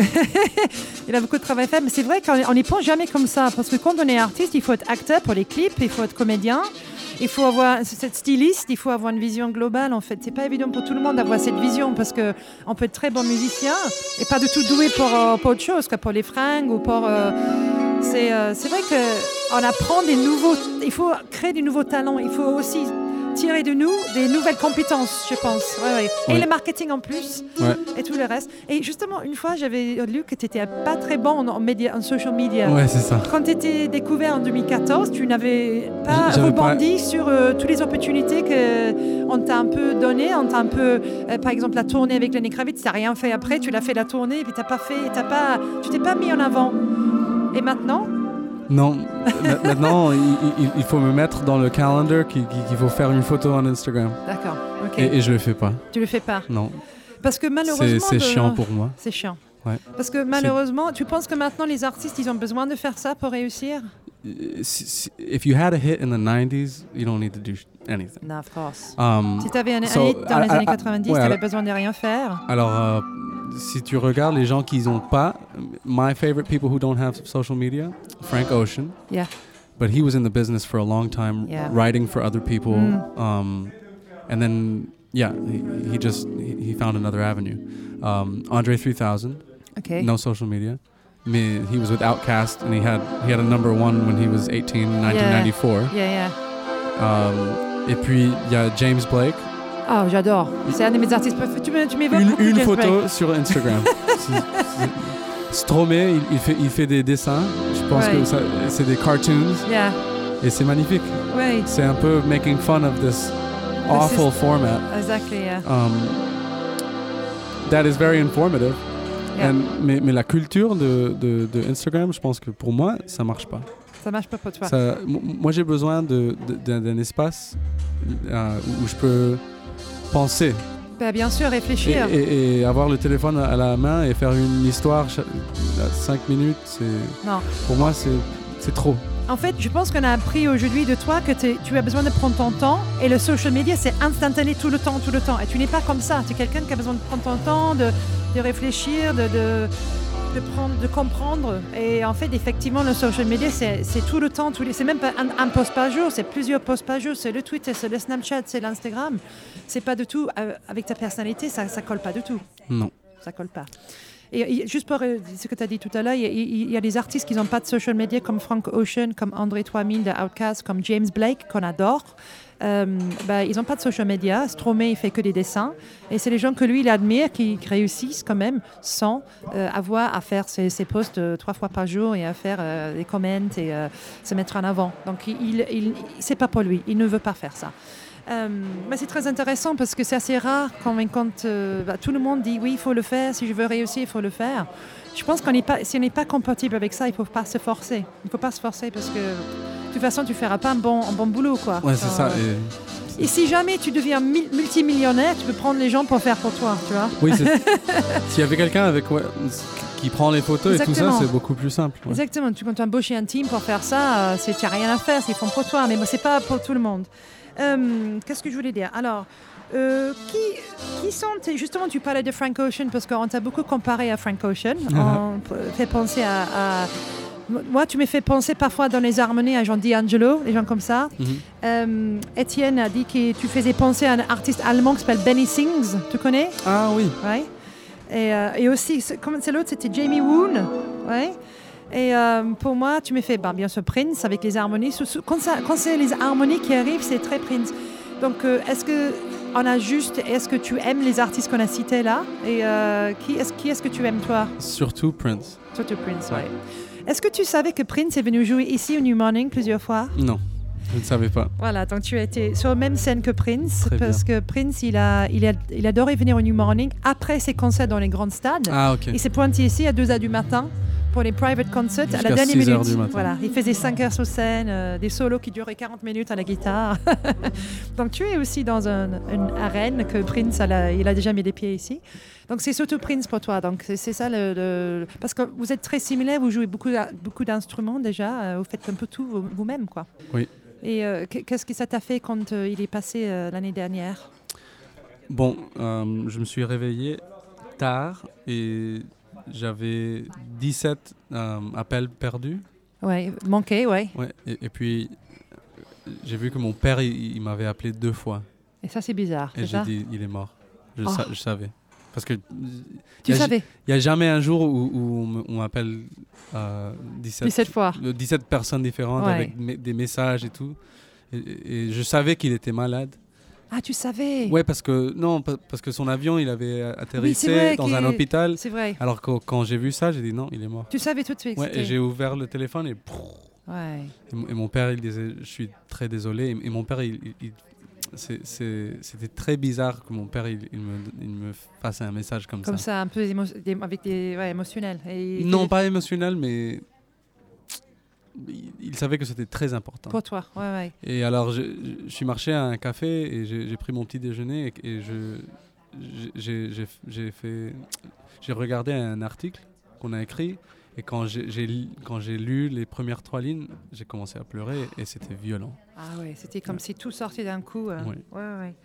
Il a beaucoup de travail à faire, mais c'est vrai qu'on n'y pense jamais comme ça. Parce que quand on est artiste, il faut être acteur pour les clips, il faut être comédien, il faut avoir cette styliste, il faut avoir une vision globale. En fait, c'est pas évident pour tout le monde d'avoir cette vision parce que on peut être très bon musicien et pas du tout doué pour, euh, autre chose, que pour les fringues ou pour. euh, c'est euh, vrai que on apprend des nouveaux. Il faut créer des nouveaux talents. Il faut aussi tirer de nous des nouvelles compétences, je pense. Ouais, ouais. Et Ouais. le marketing en plus et tout le reste. Et justement, une fois, j'avais lu que tu n'étais pas très bon en, média- en social media. Ouais, c'est ça. Quand tu étais découvert en 2014, tu n'avais pas rebondi sur euh, toutes les opportunités qu'on t'a un peu données. On t'a un peu, euh, par exemple, la tournée avec Lenny Kravitz, tu n'as rien fait après, tu l'as fait la tournée, et puis t'as pas fait, pas, tu t'es pas mis en avant. Et maintenant, Non, ma- maintenant, il, il- il faut me mettre dans le calendar qu'il faut faire une photo en Instagram. d'accord, ok, Et, et je le fais pas. tu le fais pas? Non, Parce que malheureusement. c'est de- chiant pour moi. C'est chiant. Ouais. Parce que malheureusement, tu penses que maintenant les artistes, ils ont besoin de faire ça pour réussir? Si- si- If you had a hit in the 90s, you don't need to do anything. Non, of course. Um, Si tu avais un, un So, hit dans à- les à- années à- 90, ouais, tu à- avais besoin de rien faire. Alors, euh, si tu regardes les gens qui n'ont pas, my favorite people who don't have social media, Frank Ocean. Yeah. But he was in the business for a long time, Yeah. writing for other people. Mm. Um, and then, yeah, he, he just he, he found another avenue. Um, Andre 3000, Ok. no social media. Me, he was with Outkast, and he had he had a number one when he was 18, 1994. Yeah, yeah. Um, et puis il y a James Blake. Oh, j'adore. C'est un de mes artistes préférés. Tu, tu m'évoques une, beaucoup une James photo Blake. sur Instagram. Stromae, il, il fait, il fait des dessins. Je pense Ouais. que c'est des cartoons Yeah. et c'est magnifique. C'est un peu making fun of this awful format. exactly. Yeah. Um, that is very informative. Yeah. And- mais, mais la culture de, de, de Instagram, je pense que pour moi, ça marche pas. Ça marche pas pour toi. Ça- moi, j'ai besoin d'un espace euh, où je peux penser Bah, bien sûr, réfléchir. et- et avoir le téléphone à la main et faire une histoire à 5 minutes, c'est Non. pour moi c'est trop. En fait, je pense qu'on a appris aujourd'hui de toi que tu as besoin de prendre ton temps et le social media, c'est instantané tout le temps, tout le temps. Et tu n'es pas comme ça. Tu es quelqu'un qui a besoin de prendre ton temps, de, de réfléchir, de, de, de prendre, de comprendre. Et en fait, effectivement, le social media, c'est tout le temps. tous les- C'est même pas un, un post par jour, c'est plusieurs posts par jour. C'est le Twitter, c'est le Snapchat, c'est l'Instagram. C'est pas du tout euh, avec ta personnalité, ça, ça colle pas du tout. Non. ça colle pas. Et, juste pour euh, ce que tu as dit tout à l'heure, il y, a- des artistes qui n'ont pas de social media comme Frank Ocean, comme André 3000 de Outkast, comme James Blake qu'on adore. Bah, ils n'ont pas de social media. Stromae, il fait que des dessins. Et c'est les gens que lui, il admire qui, réussissent quand même sans euh, avoir à faire ses, posts trois fois par jour et à faire des comments et se mettre en avant. Donc, il, il, il- c'est pas pour lui. Il ne veut pas faire ça. Euh, c'est très intéressant parce que c'est assez rare quand, quand euh, bah, tout le monde dit oui, il faut le faire, si je veux réussir, il faut le faire. Je pense qu'on n'est pas, si on n'est pas compatible avec ça, il ne faut pas se forcer. Il ne faut pas se forcer parce que de toute façon, tu ne feras pas un bon, un bon boulot. Quoi. Ouais, c'est ça. euh, Et- Et si jamais tu deviens mil- multimillionnaire, tu peux prendre les gens pour faire pour toi, tu vois. oui, s'il y avait quelqu'un avec ouais, qui prend les photos et tout ça, c'est beaucoup plus simple. ouais. Exactement. Tu, quand tu embauches un team pour faire ça, euh, tu n'as rien à faire, c'est font pour toi. Mais moi, c'est pas pour tout le monde. Euh, Qu'est-ce que je voulais dire? Alors, Euh, qui, qui sont justement tu parlais de Frank Ocean parce qu'on t'a beaucoup comparé à Frank Ocean. Ah. On p- fait penser à, à- moi tu me fais penser parfois dans les harmonies à Jean D'Angelo, les gens comme ça. Mhm. Euh, Étienne a dit que tu faisais penser à un artiste allemand qui s'appelle Benny Sings. Tu connais? Ah oui. Ouais. Et, euh, et aussi, c'est l'autre C'était Jamie Woon. Ouais. Et euh, pour moi, tu me fais bah, bien sûr Prince avec les harmonies. Quand, c'est les harmonies qui arrivent, c'est très Prince. Donc, euh, est-ce que on a juste, est-ce que tu aimes les artistes qu'on a cités là? Et euh, qui est-ce est-ce que tu aimes toi? Surtout Prince. Surtout Prince, Ouais. ouais. Est-ce que tu savais que Prince est venu jouer ici au New Morning plusieurs fois? Non, je ne savais pas. Voilà, donc tu as été sur la même scène que Prince, Très parce que Prince, il a, il, a, il adorait venir au New Morning après ses concerts dans les grands stades. Ah ok. Il s'est pointé ici à 2h du matin pour les private concerts à la dernière 6 minute. heures du matin. Voilà, il faisait 5 heures sur scène, euh, des solos qui duraient 40 minutes à la guitare. Donc tu es aussi dans un- une arène que Prince, a- il a déjà mis les pieds ici. Donc c'est surtout Prince pour toi. Donc c'est ça le, le- parce que vous êtes très similaires, vous jouez beaucoup beaucoup d'instruments déjà, euh, vous faites un peu tout vous- vous-même quoi. Oui. Et euh, qu- qu'est-ce que ça t'a fait quand euh, il est passé euh, l'année dernière? Bon, je me suis réveillé tard et j'avais 17 euh, appels perdus. Ouais, manqué, ouais. Ouais, et, et puis j'ai vu que mon père, il, il m'avait appelé deux fois. Et ça c'est bizarre, Et j'ai dit, il est mort. Je, Oh. sa- je savais. Parce que Tu savais il n'y a jamais un jour où, où on m'appelle euh, 17, 17 fois. euh, 17 personnes différentes Ouais. avec me- des messages et tout. Et, et je savais qu'il était malade. Ah, tu savais Ouais, parce que non, pa- parce que son avion, il avait atterrissé vrai dans un hôpital. C'est vrai. Alors que quand j'ai vu ça, j'ai dit non, il est mort. Tu savais tout de suite. Ouais, et j'ai ouvert le téléphone et, Ouais. et mon- et mon père, il disait, je suis très désolé. Et, et mon père, il, il- c'était très bizarre que mon père, il, il me, il me fasse un message comme, Comme ça. ça, un peu émo- avec des ouais, émotionnels. Et Non, pas émotionnel, mais il, il savait que c'était très important. Pour toi, ouais, ouais. Et alors, je, je- je suis marché à un café et j'ai pris mon petit déjeuner et, et je j'ai- fait j'ai regardé un article qu'on a écrit et quand j'ai quand j'ai lu les premières trois lignes, j'ai commencé à pleurer et c'était violent. Ah ouais, c'était comme si tout sortait d'un coup. euh. Ouais. Ouais, ouais.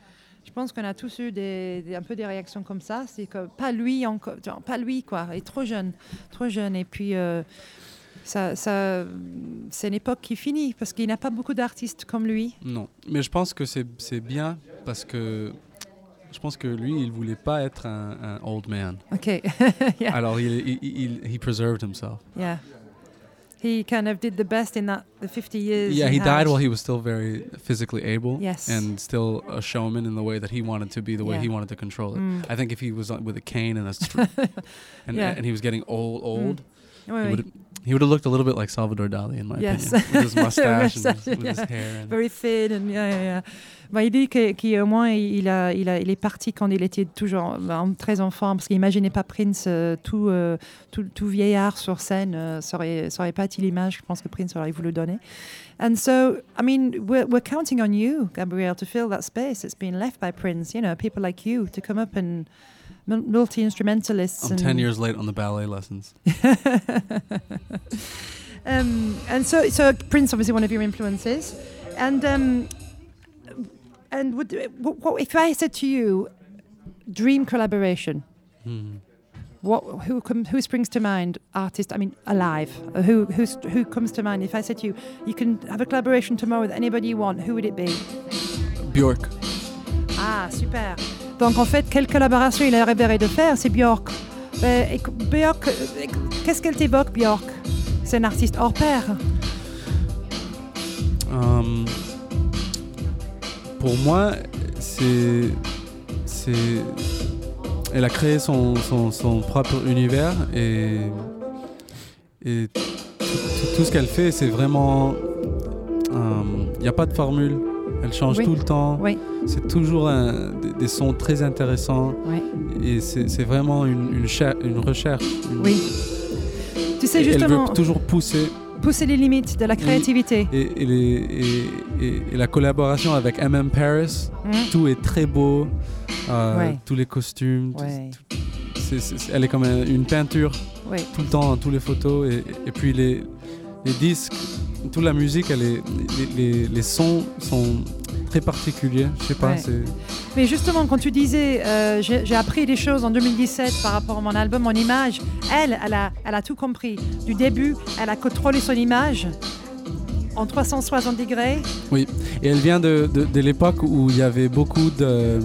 Je pense qu'on a tous eu des, des- un peu des réactions comme ça. C'est que pas lui encore, pas lui quoi. Il est trop jeune, trop jeune. Et puis euh, ça, ça, c'est une époque qui finit parce qu'il n'y a pas beaucoup d'artistes comme lui. Non, mais je pense que c'est c'est bien parce que je pense que lui, il voulait pas être un, un old man. Ok. yeah. Alors il, il, il he preserved himself. yeah. He kind of did the best in that the 50 years. Yeah, he had. died while he was still very physically able. Yes. And still a showman in the way that he wanted to be, the way Yeah. he wanted to control it. Mm. I think if he was with a cane and a str- and, Yeah. and he was getting old, old, Ouais, he ouais. would he would have looked a little bit like Salvador Dali in my Yes. opinion, with his mustache and his, with his yeah. hair. And, Very thin and yeah, yeah, yeah. Bah, il dit qu'au moins il, a, il, a, il est parti quand il était toujours bah, très enfant parce qu'il n'imaginait pas Prince euh, tout, euh, tout, tout vieillard sur scène. euh, ça aurait, ça aurait pas été l'image, je pense que Prince aurait voulu donner. And so, I mean, we're, we're counting on you, Gabrielle, to fill that space that's been left by Prince. You know, people like you to come up and mul- multi-instrumentalists. I'm and, 10 years late on the ballet lessons. um, and so, so Prince, obviously one of your influences, and um, and would what, what, if I said to you, dream collaboration, Hmm. what who com, who springs to mind? Artist, I mean, alive. Who who's, who comes to mind? If I said to you, you can have a collaboration tomorrow with anybody you want, who would it be? Bjork. Ah, super. Donc en fait, quelle collaboration il a rêvé de faire C'est Björk. Euh, euh, qu'est-ce qu'elle t'évoque, Björk? C'est un artiste hors pair. Um, pour moi, c'est. elle a créé son, propre univers et, tout ce qu'elle fait, c'est vraiment. Il n'y a pas de formule. Elle change Oui. tout le temps. Oui. C'est toujours un- des, des sons très intéressants Oui. et c'est vraiment une, une, cher- une recherche. Une- Oui. Tu sais Et Elle justement veut toujours pousser pousser les limites de la créativité. et, et les- et- et- et la collaboration avec MM Paris, Hmm. tout est très beau. euh, Ouais. Tous les costumes. tout- elle est comme un- une peinture Ouais. tout le temps toutes les photos. Et, et puis les, les disques, toute la musique, elle est, les, les- les sons sont très particulier. Je sais pas, Ouais. Mais justement, quand tu disais, euh, j'ai appris des choses en 2017 par rapport à mon album, mon image, elle, elle a, elle a tout compris. Du début, elle a contrôlé son image en 360 degrés. Et elle vient de, de, de l'époque où il y avait beaucoup de.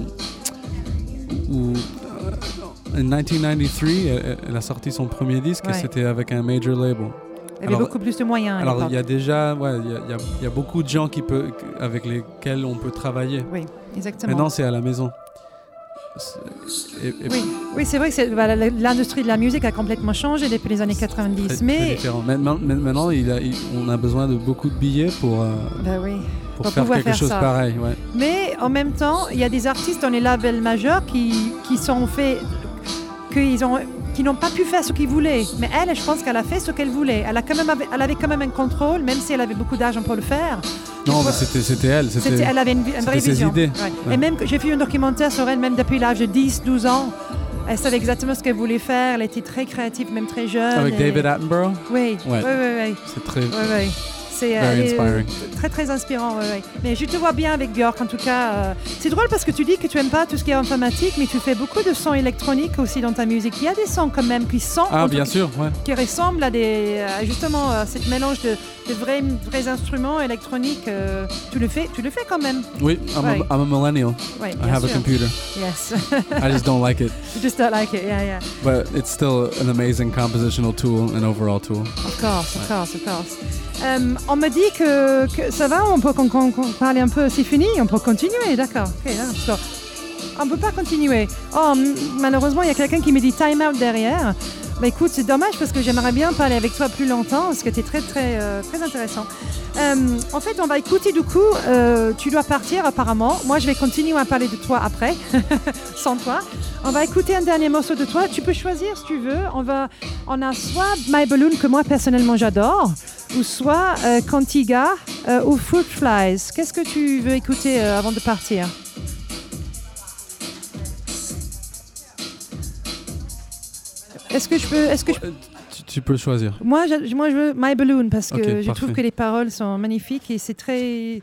Où, euh, en 1993, elle, elle a sorti son premier disque et c'était avec un major label. Elle avait Alors- beaucoup plus de moyens. Alors il y a déjà, ouais, il y il y a- il y a beaucoup de gens qui peut, avec lesquels on peut travailler. Oui, exactement. Maintenant c'est à la maison. C'est- et- et Oui, oui c'est vrai que l'industrie de la musique a complètement changé depuis les années 90. très- très mais différent. Maintenant, maintenant, il a- il- on a besoin de beaucoup de billets pour, euh, oui. pour Pour faire quelque faire chose ça. pareil. Ouais. Mais en même temps, il y a des artistes dans les labels majeurs qui, qui sont faits, qu'ils ont, qui n'ont pas pu faire ce qu'ils voulaient. Mais elle, je pense qu'elle a fait ce qu'elle voulait. Elle, a quand même, elle avait quand même un contrôle, même si elle avait beaucoup d'argent pour le faire. Non, mais c'était c'était elle. C'était, elle avait une, vraie vision. idées. Ouais. Ouais. Et même j'ai fait un documentaire sur elle, même depuis l'âge de 10, 12 ans. Elle savait exactement ce qu'elle voulait faire. Elle était très créative, même très jeune. avec Et- David Attenborough? Oui, Ouais. oui, oui, oui. C'est très. Ouais, ouais. C'est euh, très très inspirant. ouais, ouais. Mais je te vois bien avec Björk en tout cas. euh, c'est drôle parce que tu dis que tu aimes pas tout ce qui est informatique, mais tu fais beaucoup de sons électroniques aussi dans ta musique. Il y a des sons quand même qui sont Ah en tout bien cas, sûr, ouais. qui ressemblent à des à justement à cette mélange de, de vrais vrais instruments électroniques. euh, tu le fais, tu le fais quand même. Oui, I'm, a, I'm a millennial. I have a sûr. computer. Yes, I just don't like it. you just don't like it. Yeah, yeah. But it's still an amazing compositional tool and overall tool. Of course, of course, of course. Euh, on me dit que, ça va, on peut qu'on parle un peu, c'est fini, on peut continuer, d'accord. Que on peut pas continuer. Oh, malheureusement, il y a quelqu'un qui me dit time out derrière. Bah écoute, c'est dommage parce que j'aimerais bien parler avec toi plus longtemps, parce que tu es très, très, euh, très intéressant. Euh, en fait, on va écouter du coup, euh, tu dois partir apparemment. Moi, je vais continuer à parler de toi après, sans toi. On va écouter un dernier morceau de toi. Tu peux choisir si tu veux. On, va, on a soit My Balloon, que moi personnellement j'adore, ou soit Cantiga ou Fruit Flies. Qu'est-ce que tu veux écouter avant de partir? Est-ce que je peux, est-ce que je Tu, tu peux choisir. moi, je, moi, je veux My Balloon parce que je trouve que les paroles sont magnifiques et c'est très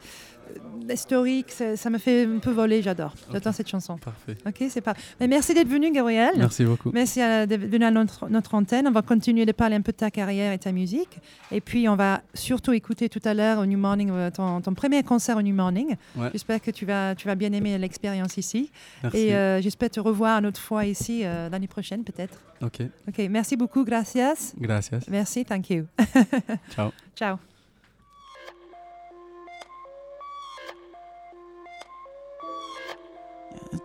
historique. Ça, ça me fait un peu voler. J'adore. J'adore cette chanson. Parfait. Ok, c'est pas. Mais merci d'être venu, Gabriel. Merci beaucoup. Merci d'être venu à notre, notre antenne. On va continuer de parler un peu de ta carrière et ta musique. Et puis, on va surtout écouter tout à l'heure au New Morning, euh, ton, ton premier concert au New Morning. Ouais. J'espère que tu vas, tu vas bien aimer l'expérience ici. Merci. Et euh, j'espère te revoir une autre fois ici euh, l'année prochaine, peut-être. Ok. Ok, merci beaucoup. Gracias. Gracias. Merci. Thank you. Ciao. Ciao.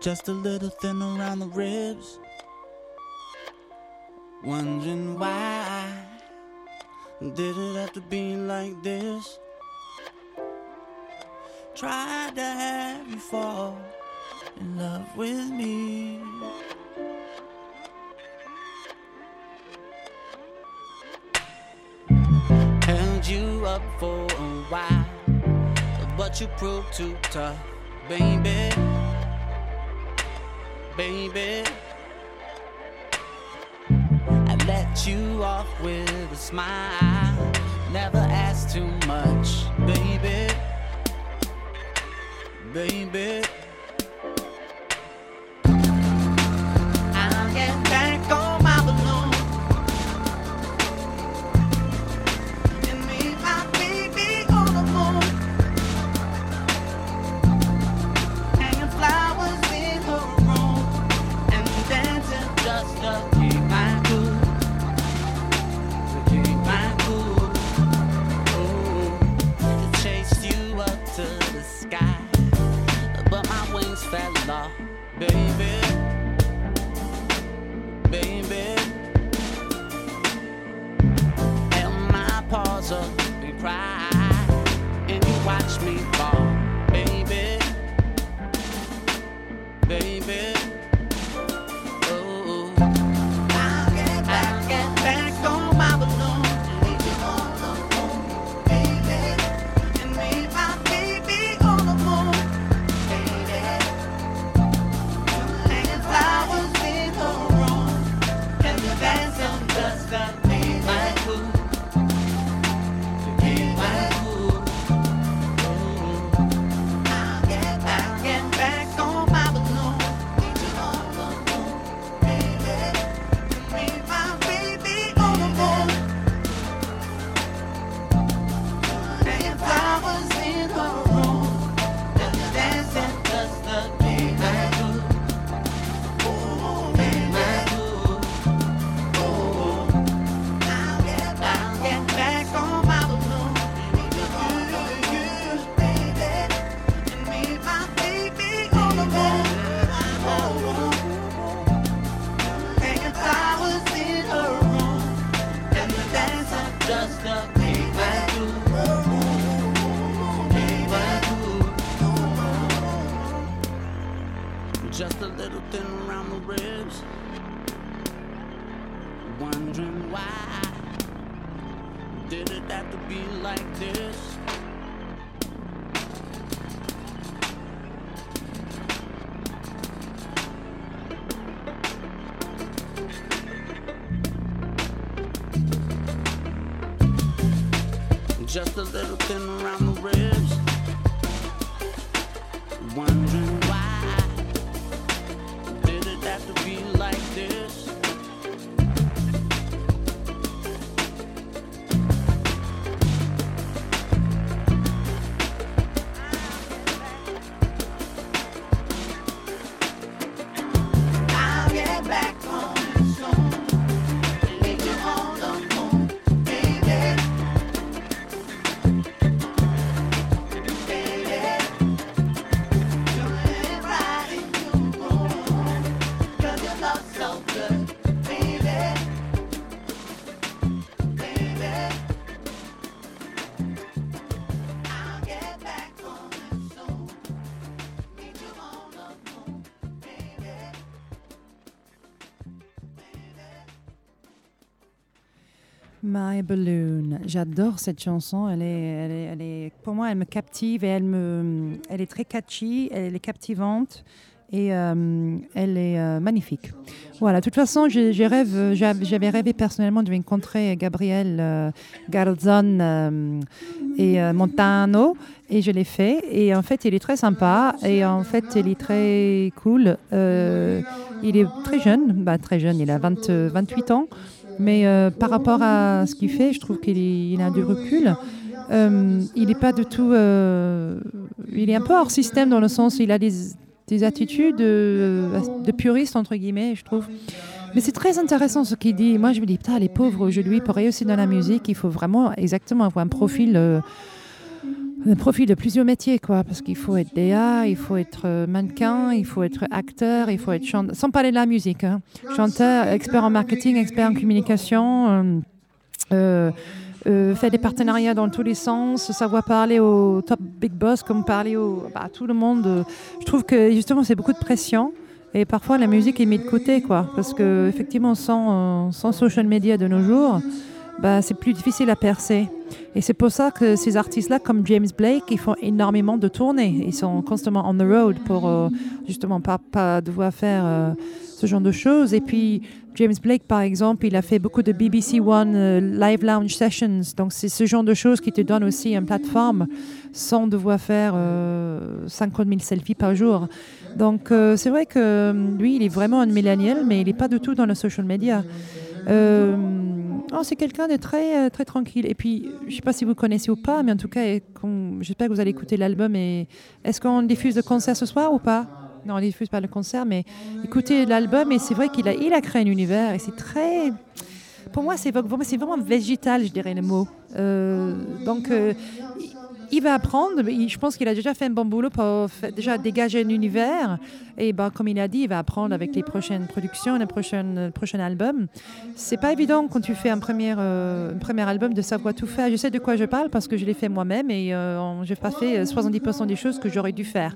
Just a little thin around the ribs. Wondering why did it have to be like this? Tried to have you fall in love with me. Held you up for a while, but you proved too tough, baby baby. I let you off with a smile. Never asked too much, baby. Baby. My wings fell off, baby, baby. Held my paws up Balloon. J'adore cette chanson. Elle est, elle est, pour moi, elle me captive et elle, me, elle est très catchy, elle est captivante et euh, elle est euh, magnifique. Voilà, de toute façon, j'avais rêvé personnellement de rencontrer Gabriel euh, Garzon euh, et Montano et je l'ai fait. Et en fait, il est très sympa et en fait, il est très cool. Il est très jeune, bah, très jeune, il a 20, euh, 28 ans. Mais euh, par rapport à ce qu'il fait, je trouve qu'il a du recul. Euh, il n'est pas du tout. euh, il est un peu hors système dans le sens où il a des, des attitudes de puriste, entre guillemets, je trouve. Mais c'est très intéressant ce qu'il dit. Moi, je me dis, putain, les pauvres aujourd'hui, pour réussir dans la musique, il faut vraiment exactement avoir un profil. Un profil de plusieurs métiers, quoi, parce qu'il faut être DA, il faut être euh, mannequin, il faut être acteur, il faut être chanteur, sans parler de la musique, hein. chanteur, expert en marketing, expert en communication, euh, euh, euh, faire des partenariats dans tous les sens, savoir parler au top big boss comme parler au, bah, à tout le monde. Je trouve que justement c'est beaucoup de pression. Et parfois, la musique est mise de côté, quoi. Parce que, effectivement, sans, sans social media de nos jours, bah, c'est plus difficile à percer. Et c'est pour ça que ces artistes-là, comme James Blake, ils font énormément de tournées. Ils sont constamment on the road pour euh, justement pas, pas devoir faire euh, ce genre de choses. Et puis, James Blake, par exemple, il a fait beaucoup de BBC One euh, Live Lounge Sessions. Donc, c'est ce genre de choses qui te donnent aussi une plateforme sans devoir faire euh, 50 000 selfies par jour. Donc, c'est vrai que lui, il est vraiment un millénial, mais il n'est pas du tout dans le social media. Oh, c'est quelqu'un de très, euh, très tranquille. Et puis, je ne sais pas si vous connaissez ou pas, mais en tout cas, j'espère que vous allez écouter l'album. Et est-ce qu'on diffuse le concert ce soir ou pas? Non, on ne diffuse pas le concert, mais écoutez l'album. Et c'est vrai qu'il a, il a créé un univers. Et c'est très. Pour moi, c'est vraiment végétal, je dirais le mot. Euh, donc, euh, il- va apprendre. mais Je pense qu'il a déjà fait un bon boulot pour déjà dégager un univers. Et ben, comme il a dit, il va apprendre avec les prochaines productions, les prochaines, le prochain album. C'est pas évident quand tu fais un premier, euh, premier album de savoir tout faire. Je sais de quoi je parle parce que je l'ai fait moi-même et euh, je n'ai pas fait euh, 70% des choses que j'aurais dû faire.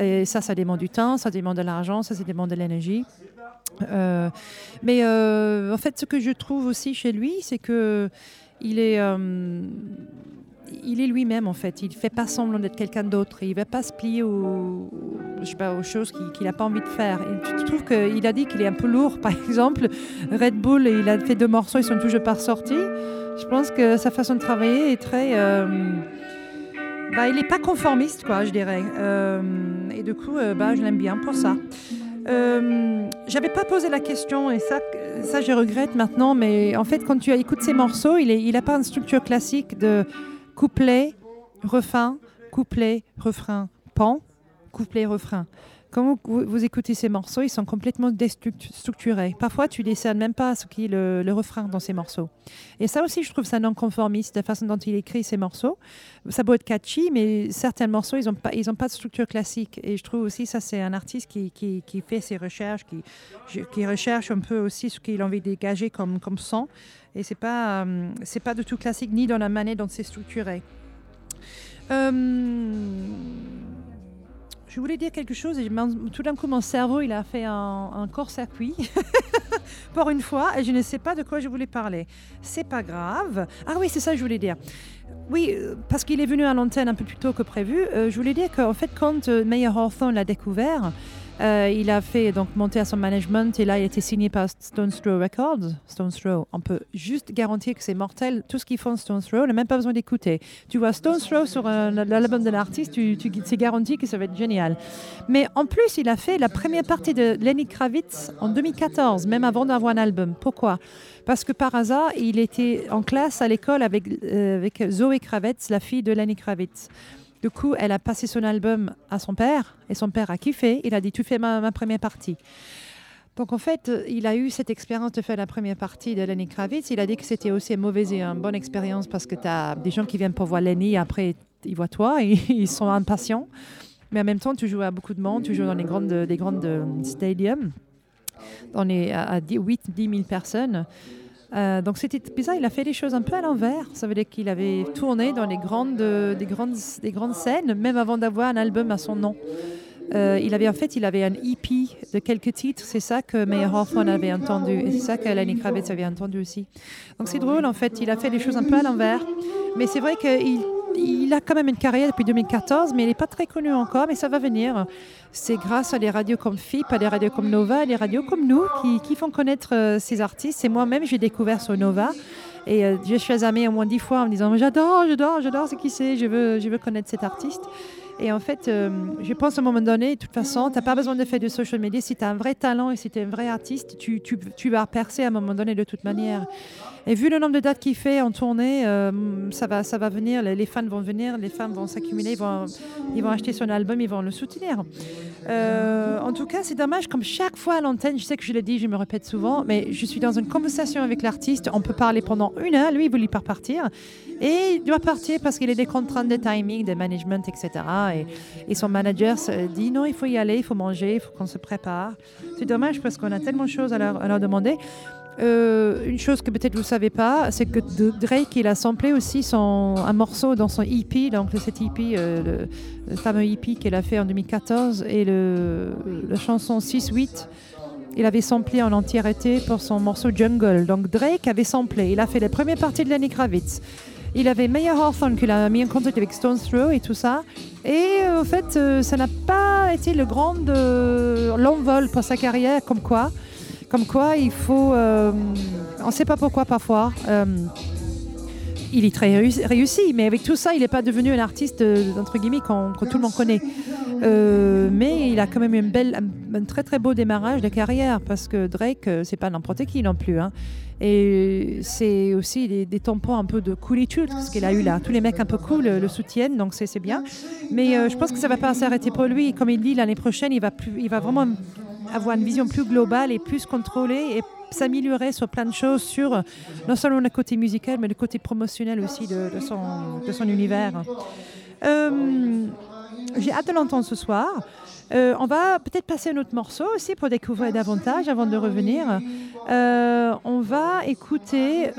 Et ça, ça demande du temps, ça demande de l'argent, ça, ça demande de l'énergie. Euh, mais euh, en fait, ce que je trouve aussi chez lui, c'est que il est, euh, il est lui-même en fait. Il fait pas semblant d'être quelqu'un d'autre. Il va pas se plier aux, je choses qu'il n'a pas envie de faire. Et tu trouves qu'il a dit qu'il est un peu lourd, par exemple. Red Bull, il a fait deux morceaux, ils sont toujours pas sortis. Je pense que sa façon de travailler est très. euh, bah, il n'est pas conformiste, quoi, je dirais. Euh, et du coup, euh, bah, je l'aime bien pour ça. Euh, J'avais pas posé la question et ça, ça je regrette maintenant. Mais en fait, quand tu écoutes ces morceaux, il n'a pas une structure classique de couplet, refrain, couplet, refrain, pan, couplet, refrain. Quand vous, écoutez ces morceaux, ils sont complètement déstructurés. Parfois, tu décernes même pas ce qui est le, refrain dans ces morceaux. Et ça aussi, je trouve ça non conformiste, la façon dont il écrit ces morceaux. Ça peut être catchy, mais certains morceaux, ils n'ont pas, de structure classique. Et je trouve aussi ça, c'est un artiste qui, fait ses recherches, qui, recherche un peu aussi ce qu'il a envie de dégager comme, son. Et c'est pas, euh, pas du tout classique, ni dans la manière dont c'est structuré. Euh, je voulais dire quelque chose et tout d'un coup mon cerveau il a fait un, un court-circuit pour une fois et je ne sais pas de quoi je voulais parler. C'est pas grave. Ah oui, c'est ça que je voulais dire. Oui, euh, parce qu'il est venu à l'antenne un peu plus tôt que prévu. euh, je voulais dire qu'en fait, quand euh, Meyer Hawthorne l'a découvert, euh, il a fait donc monter à son management et là il a été signé par Stone Throw Records. Stone Throw, on peut juste garantir que c'est mortel. Tout ce qu'ils font Stone Throw, on n'a même pas besoin d'écouter. Tu vois Stone Throw sur un- l'album de l'artiste, tu, tu, c'est garanti que ça va être génial. Mais en plus, il a fait la première partie de Lenny Kravitz en 2014, même avant d'avoir un album. Pourquoi? Parce que par hasard, il était en classe à l'école avec, euh, avec Zoé Kravitz, la fille de Lenny Kravitz. Du coup, elle a passé son album à son père et son père a kiffé. Il a dit Tu fais ma, première partie. Donc en fait, il a eu cette expérience de faire la première partie de Lenny Kravitz. Il a dit que c'était aussi une mauvaise et une bonne expérience parce que tu as des gens qui viennent pour voir Lenny, après ils voient toi ils sont impatients. Mais en même temps, tu joues à beaucoup de monde, tu joues dans les grandes, des grandes euh, stadiums, dans les, à, à 8 10 000 personnes. Euh, donc c'était bizarre, il a fait les choses un peu à l'envers. Ça veut dire qu'il avait tourné dans les grandes, des, grandes, des grandes scènes, même avant d'avoir un album à son nom. Euh, il avait en fait, il avait un EP de quelques titres. C'est ça que Meyer Hawthorne avait entendu, et c'est ça que Lenny Kravitz avait entendu aussi. Donc c'est drôle en fait. Il a fait les choses un peu à l'envers, mais c'est vrai qu'il il a quand même une carrière depuis 2014, mais il n'est pas très connu encore, mais ça va venir. C'est grâce à des radios comme FIP, à des radios comme Nova, à des radios comme nous qui, qui font connaître euh, ces artistes. Et moi-même, j'ai découvert sur Nova. Et euh, je suis amie au moins dix fois en me disant J'adore, j'adore, j'adore, c'est qui c'est, je veux, je veux connaître cet artiste. Et en fait, euh, je pense à un moment donné, de toute façon, tu n'as pas besoin de faire de social media. Si tu as un vrai talent et si tu es un vrai artiste, tu, tu, tu vas percer à un moment donné de toute manière. Et vu le nombre de dates qu'il fait en tournée, euh, ça, va, ça va venir, les, fans vont venir, les fans vont s'accumuler, ils vont, ils vont acheter son album, ils vont le soutenir. Euh, en tout cas, c'est dommage, comme chaque fois à l'antenne, je sais que je l'ai dit, je me répète souvent, mais je suis dans une conversation avec l'artiste, on peut parler pendant une heure, lui, il voulait pas partir, et il doit partir parce qu'il a des contraintes de timing, de management, etc. Et, son manager dit non, il faut y aller, il faut manger, il faut qu'on se prépare. C'est dommage parce qu'on a tellement de choses à leur demander. Euh, une chose que peut-être vous ne savez pas, c'est que Drake, il a samplé aussi un morceau dans son EP, donc cet EP, euh, le, fameux EP qu'il a fait en 2014, et le, la chanson 6-8, il avait samplé en entièreté pour son morceau Jungle. Donc Drake avait samplé, il a fait les premières parties de Lenny Kravitz. Il avait Meyer Hawthorne qu'il a mis en contact avec Stone Throw et tout ça. Et euh, en fait, euh, ça n'a pas été le grand l'envol pour sa carrière, comme quoi. Comme quoi, il faut. euh, on ne sait pas pourquoi parfois. euh, il est très réussi, mais avec tout ça, il n'est pas devenu un artiste euh, entre guillemets que tout le monde connaît. Euh, mais il a quand même une belle, un, très très beau démarrage de carrière parce que Drake, c'est pas n'importe qui non plus. hein. Et c'est aussi des, tampons un peu de coolitude ce qu'il a eu là. Tous les mecs un peu cool le soutiennent, donc c'est bien. Mais je pense que ça va pas s'arrêter pour lui. Comme il dit, l'année prochaine, il va, plus, il va vraiment avoir une vision plus globale et plus contrôlée et s'améliorer sur plein de choses, sur non seulement le côté musical, mais le côté promotionnel aussi de, son, de son univers. Euh, J'ai hâte de l'entendre ce soir. Euh, on va peut-être passer un autre morceau aussi pour découvrir davantage avant de revenir. Euh, on va écouter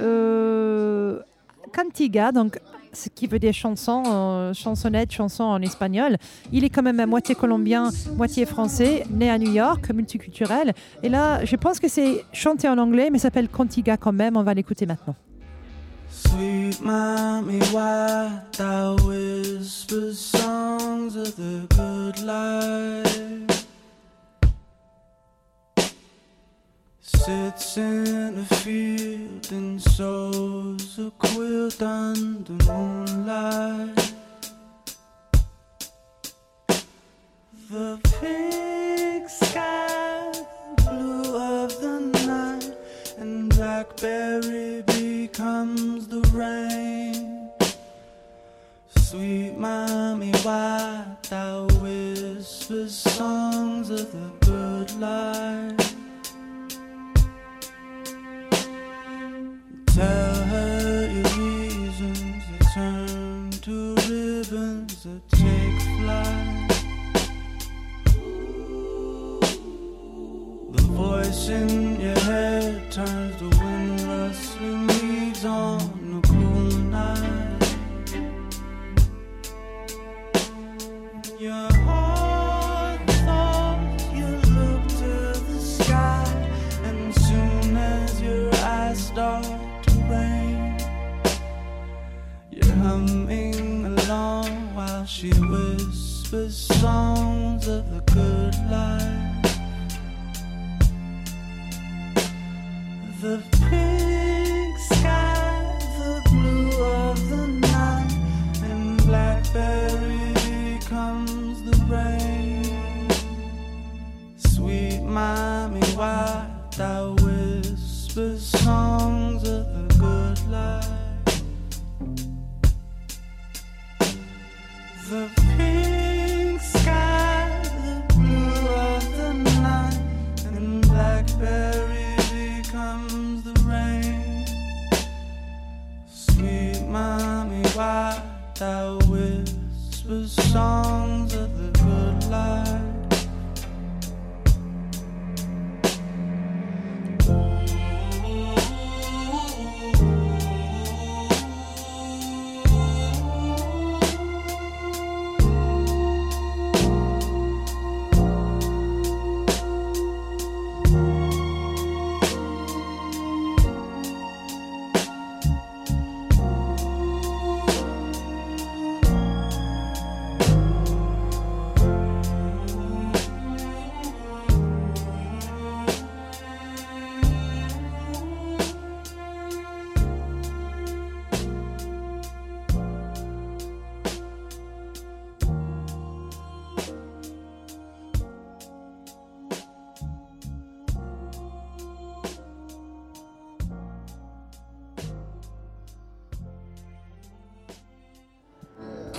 Cantiga, donc qui veut dire chanson, euh, chansonnette, chanson en espagnol. Il est quand même à moitié colombien, moitié français, né à New York, multiculturel. Et là, je pense que c'est chanté en anglais, mais s'appelle Cantiga quand même. On va l'écouter maintenant. Sweet mommy, why thou whispers songs of the good life? Sits in a field and sews a quilt under moonlight. The pink sky, blue of the night, and blackberry becomes the rain. Sweet mommy, why thou whispers songs of the good life? Tell her your reasons that turn to ribbons that take flight. The voice in your head turns to wind rustling leaves on she whispers songs of the good life.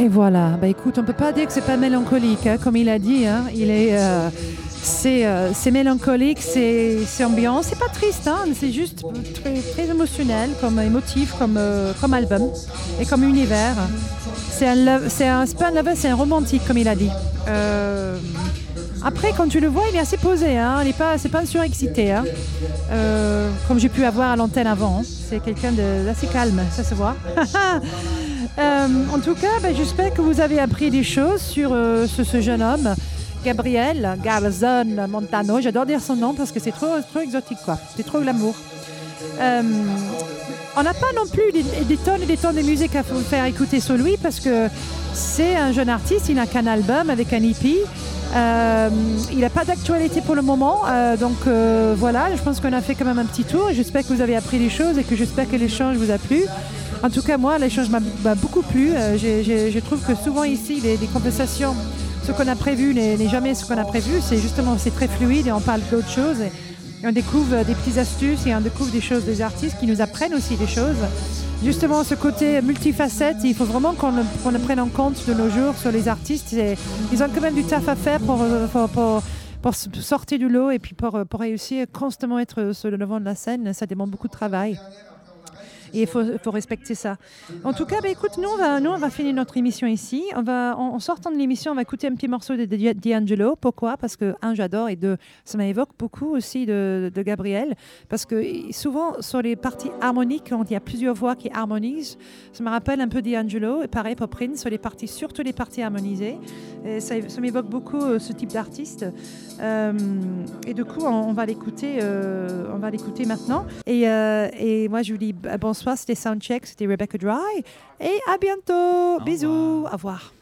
Et voilà. Bah écoute, on peut pas dire que c'est pas mélancolique, hein, comme il a dit. hein. Il est, euh, c'est, euh, c'est mélancolique, c'est, c'est ambiant. C'est pas triste, hein, c'est juste très, très émotionnel, comme émotif, comme, euh, comme album et comme univers. C'est un, love- c'est un, pas un lover, c'est un romantique, comme il a dit. Après, quand tu le vois, il est assez posé. Hein. Il est pas, c'est pas surexcité, comme j'ai pu avoir à l'antenne avant. C'est quelqu'un d'assez calme, ça se voit. Euh, en tout cas, ben, j'espère que vous avez appris des choses sur euh, ce, jeune homme, Gabriel Garzon Montano. J'adore dire son nom parce que c'est trop, exotique, quoi. C'est trop glamour. Euh, on n'a pas non plus des, tonnes et des tonnes de musique à vous faire écouter sur lui parce que c'est un jeune artiste, il n'a qu'un album avec un. Euh, il n'a pas d'actualité pour le moment, donc voilà, je pense qu'on a fait quand même un petit tour. J'espère que vous avez appris des choses et que j'espère que l'échange vous a plu. En tout cas, moi, l'échange m'a beaucoup plu. Euh, j'ai- j'ai- je trouve que souvent ici, les, les conversations, ce qu'on a prévu n'est jamais ce qu'on a prévu. C'est justement, c'est très fluide et on parle d'autres choses. Et, on découvre euh, des petites astuces et on découvre des choses des artistes qui nous apprennent aussi des choses. Justement, ce côté multifacette, il faut vraiment qu'on le, qu'on le prenne en compte de nos jours sur les artistes. Ils ont quand même du taf à faire pour, euh, pour, pour- pour sortir du lot et puis euh, pour réussir constamment être sur le devant de la scène. Ça demande beaucoup de travail. Et il faut, respecter ça. En tout cas, bah, écoute, nous on, va, nous, on va finir notre émission ici. On va, en, sortant de l'émission, on va écouter un petit morceau de D'Angelo. Pourquoi? Parce que, un, j'adore, et deux, ça m'évoque beaucoup aussi de, Gabriel. Parce que souvent, sur les parties harmoniques, quand il y a plusieurs voix qui harmonisent, ça me rappelle un peu D'Angelo. Et pareil pour Prince, sur les parties, surtout les parties harmonisées. Ça m'évoque beaucoup euh, ce type d'artiste. Euh, et du coup, on, va l'écouter, euh, on va l'écouter maintenant. Et, euh, et moi, je vous dis b- bonsoir. C'était Soundcheck, c'était Rebecca Dry. Et à bientôt. Bisous. Au revoir.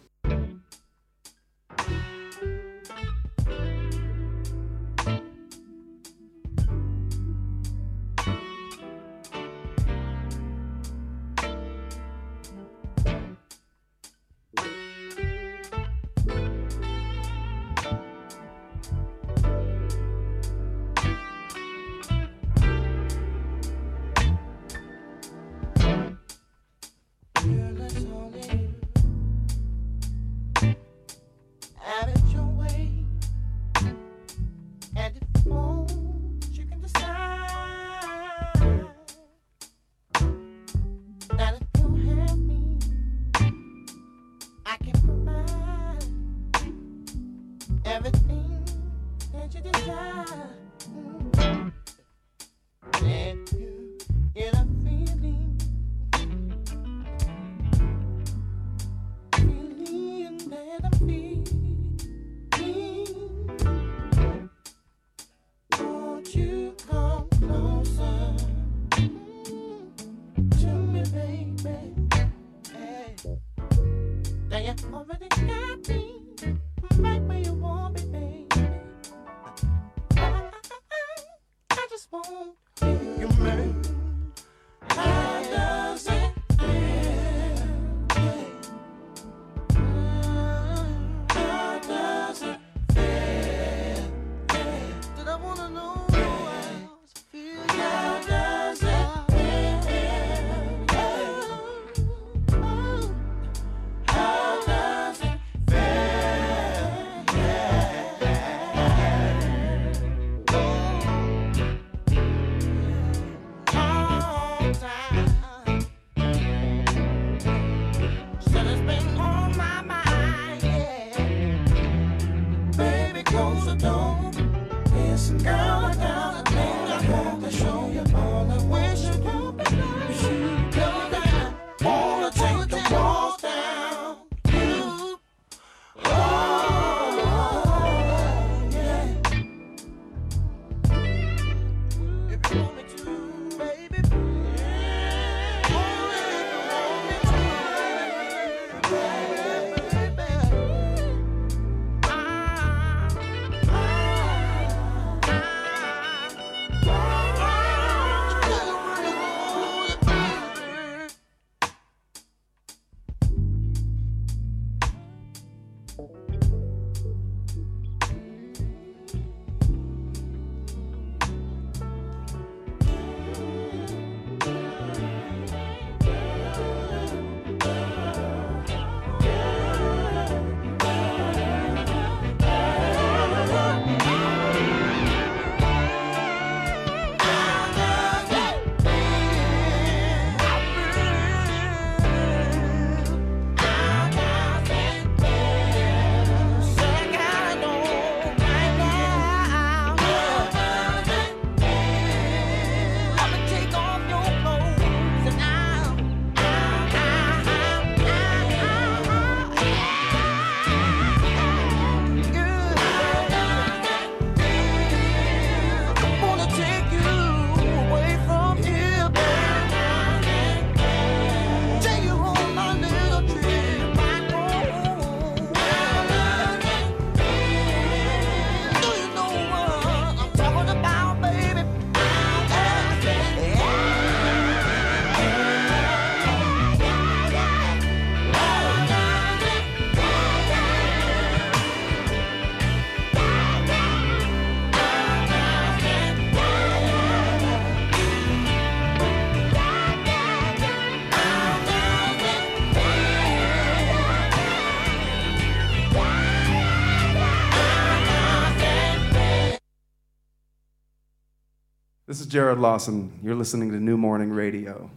Is Jared Lawson. You're listening to New Morning Radio.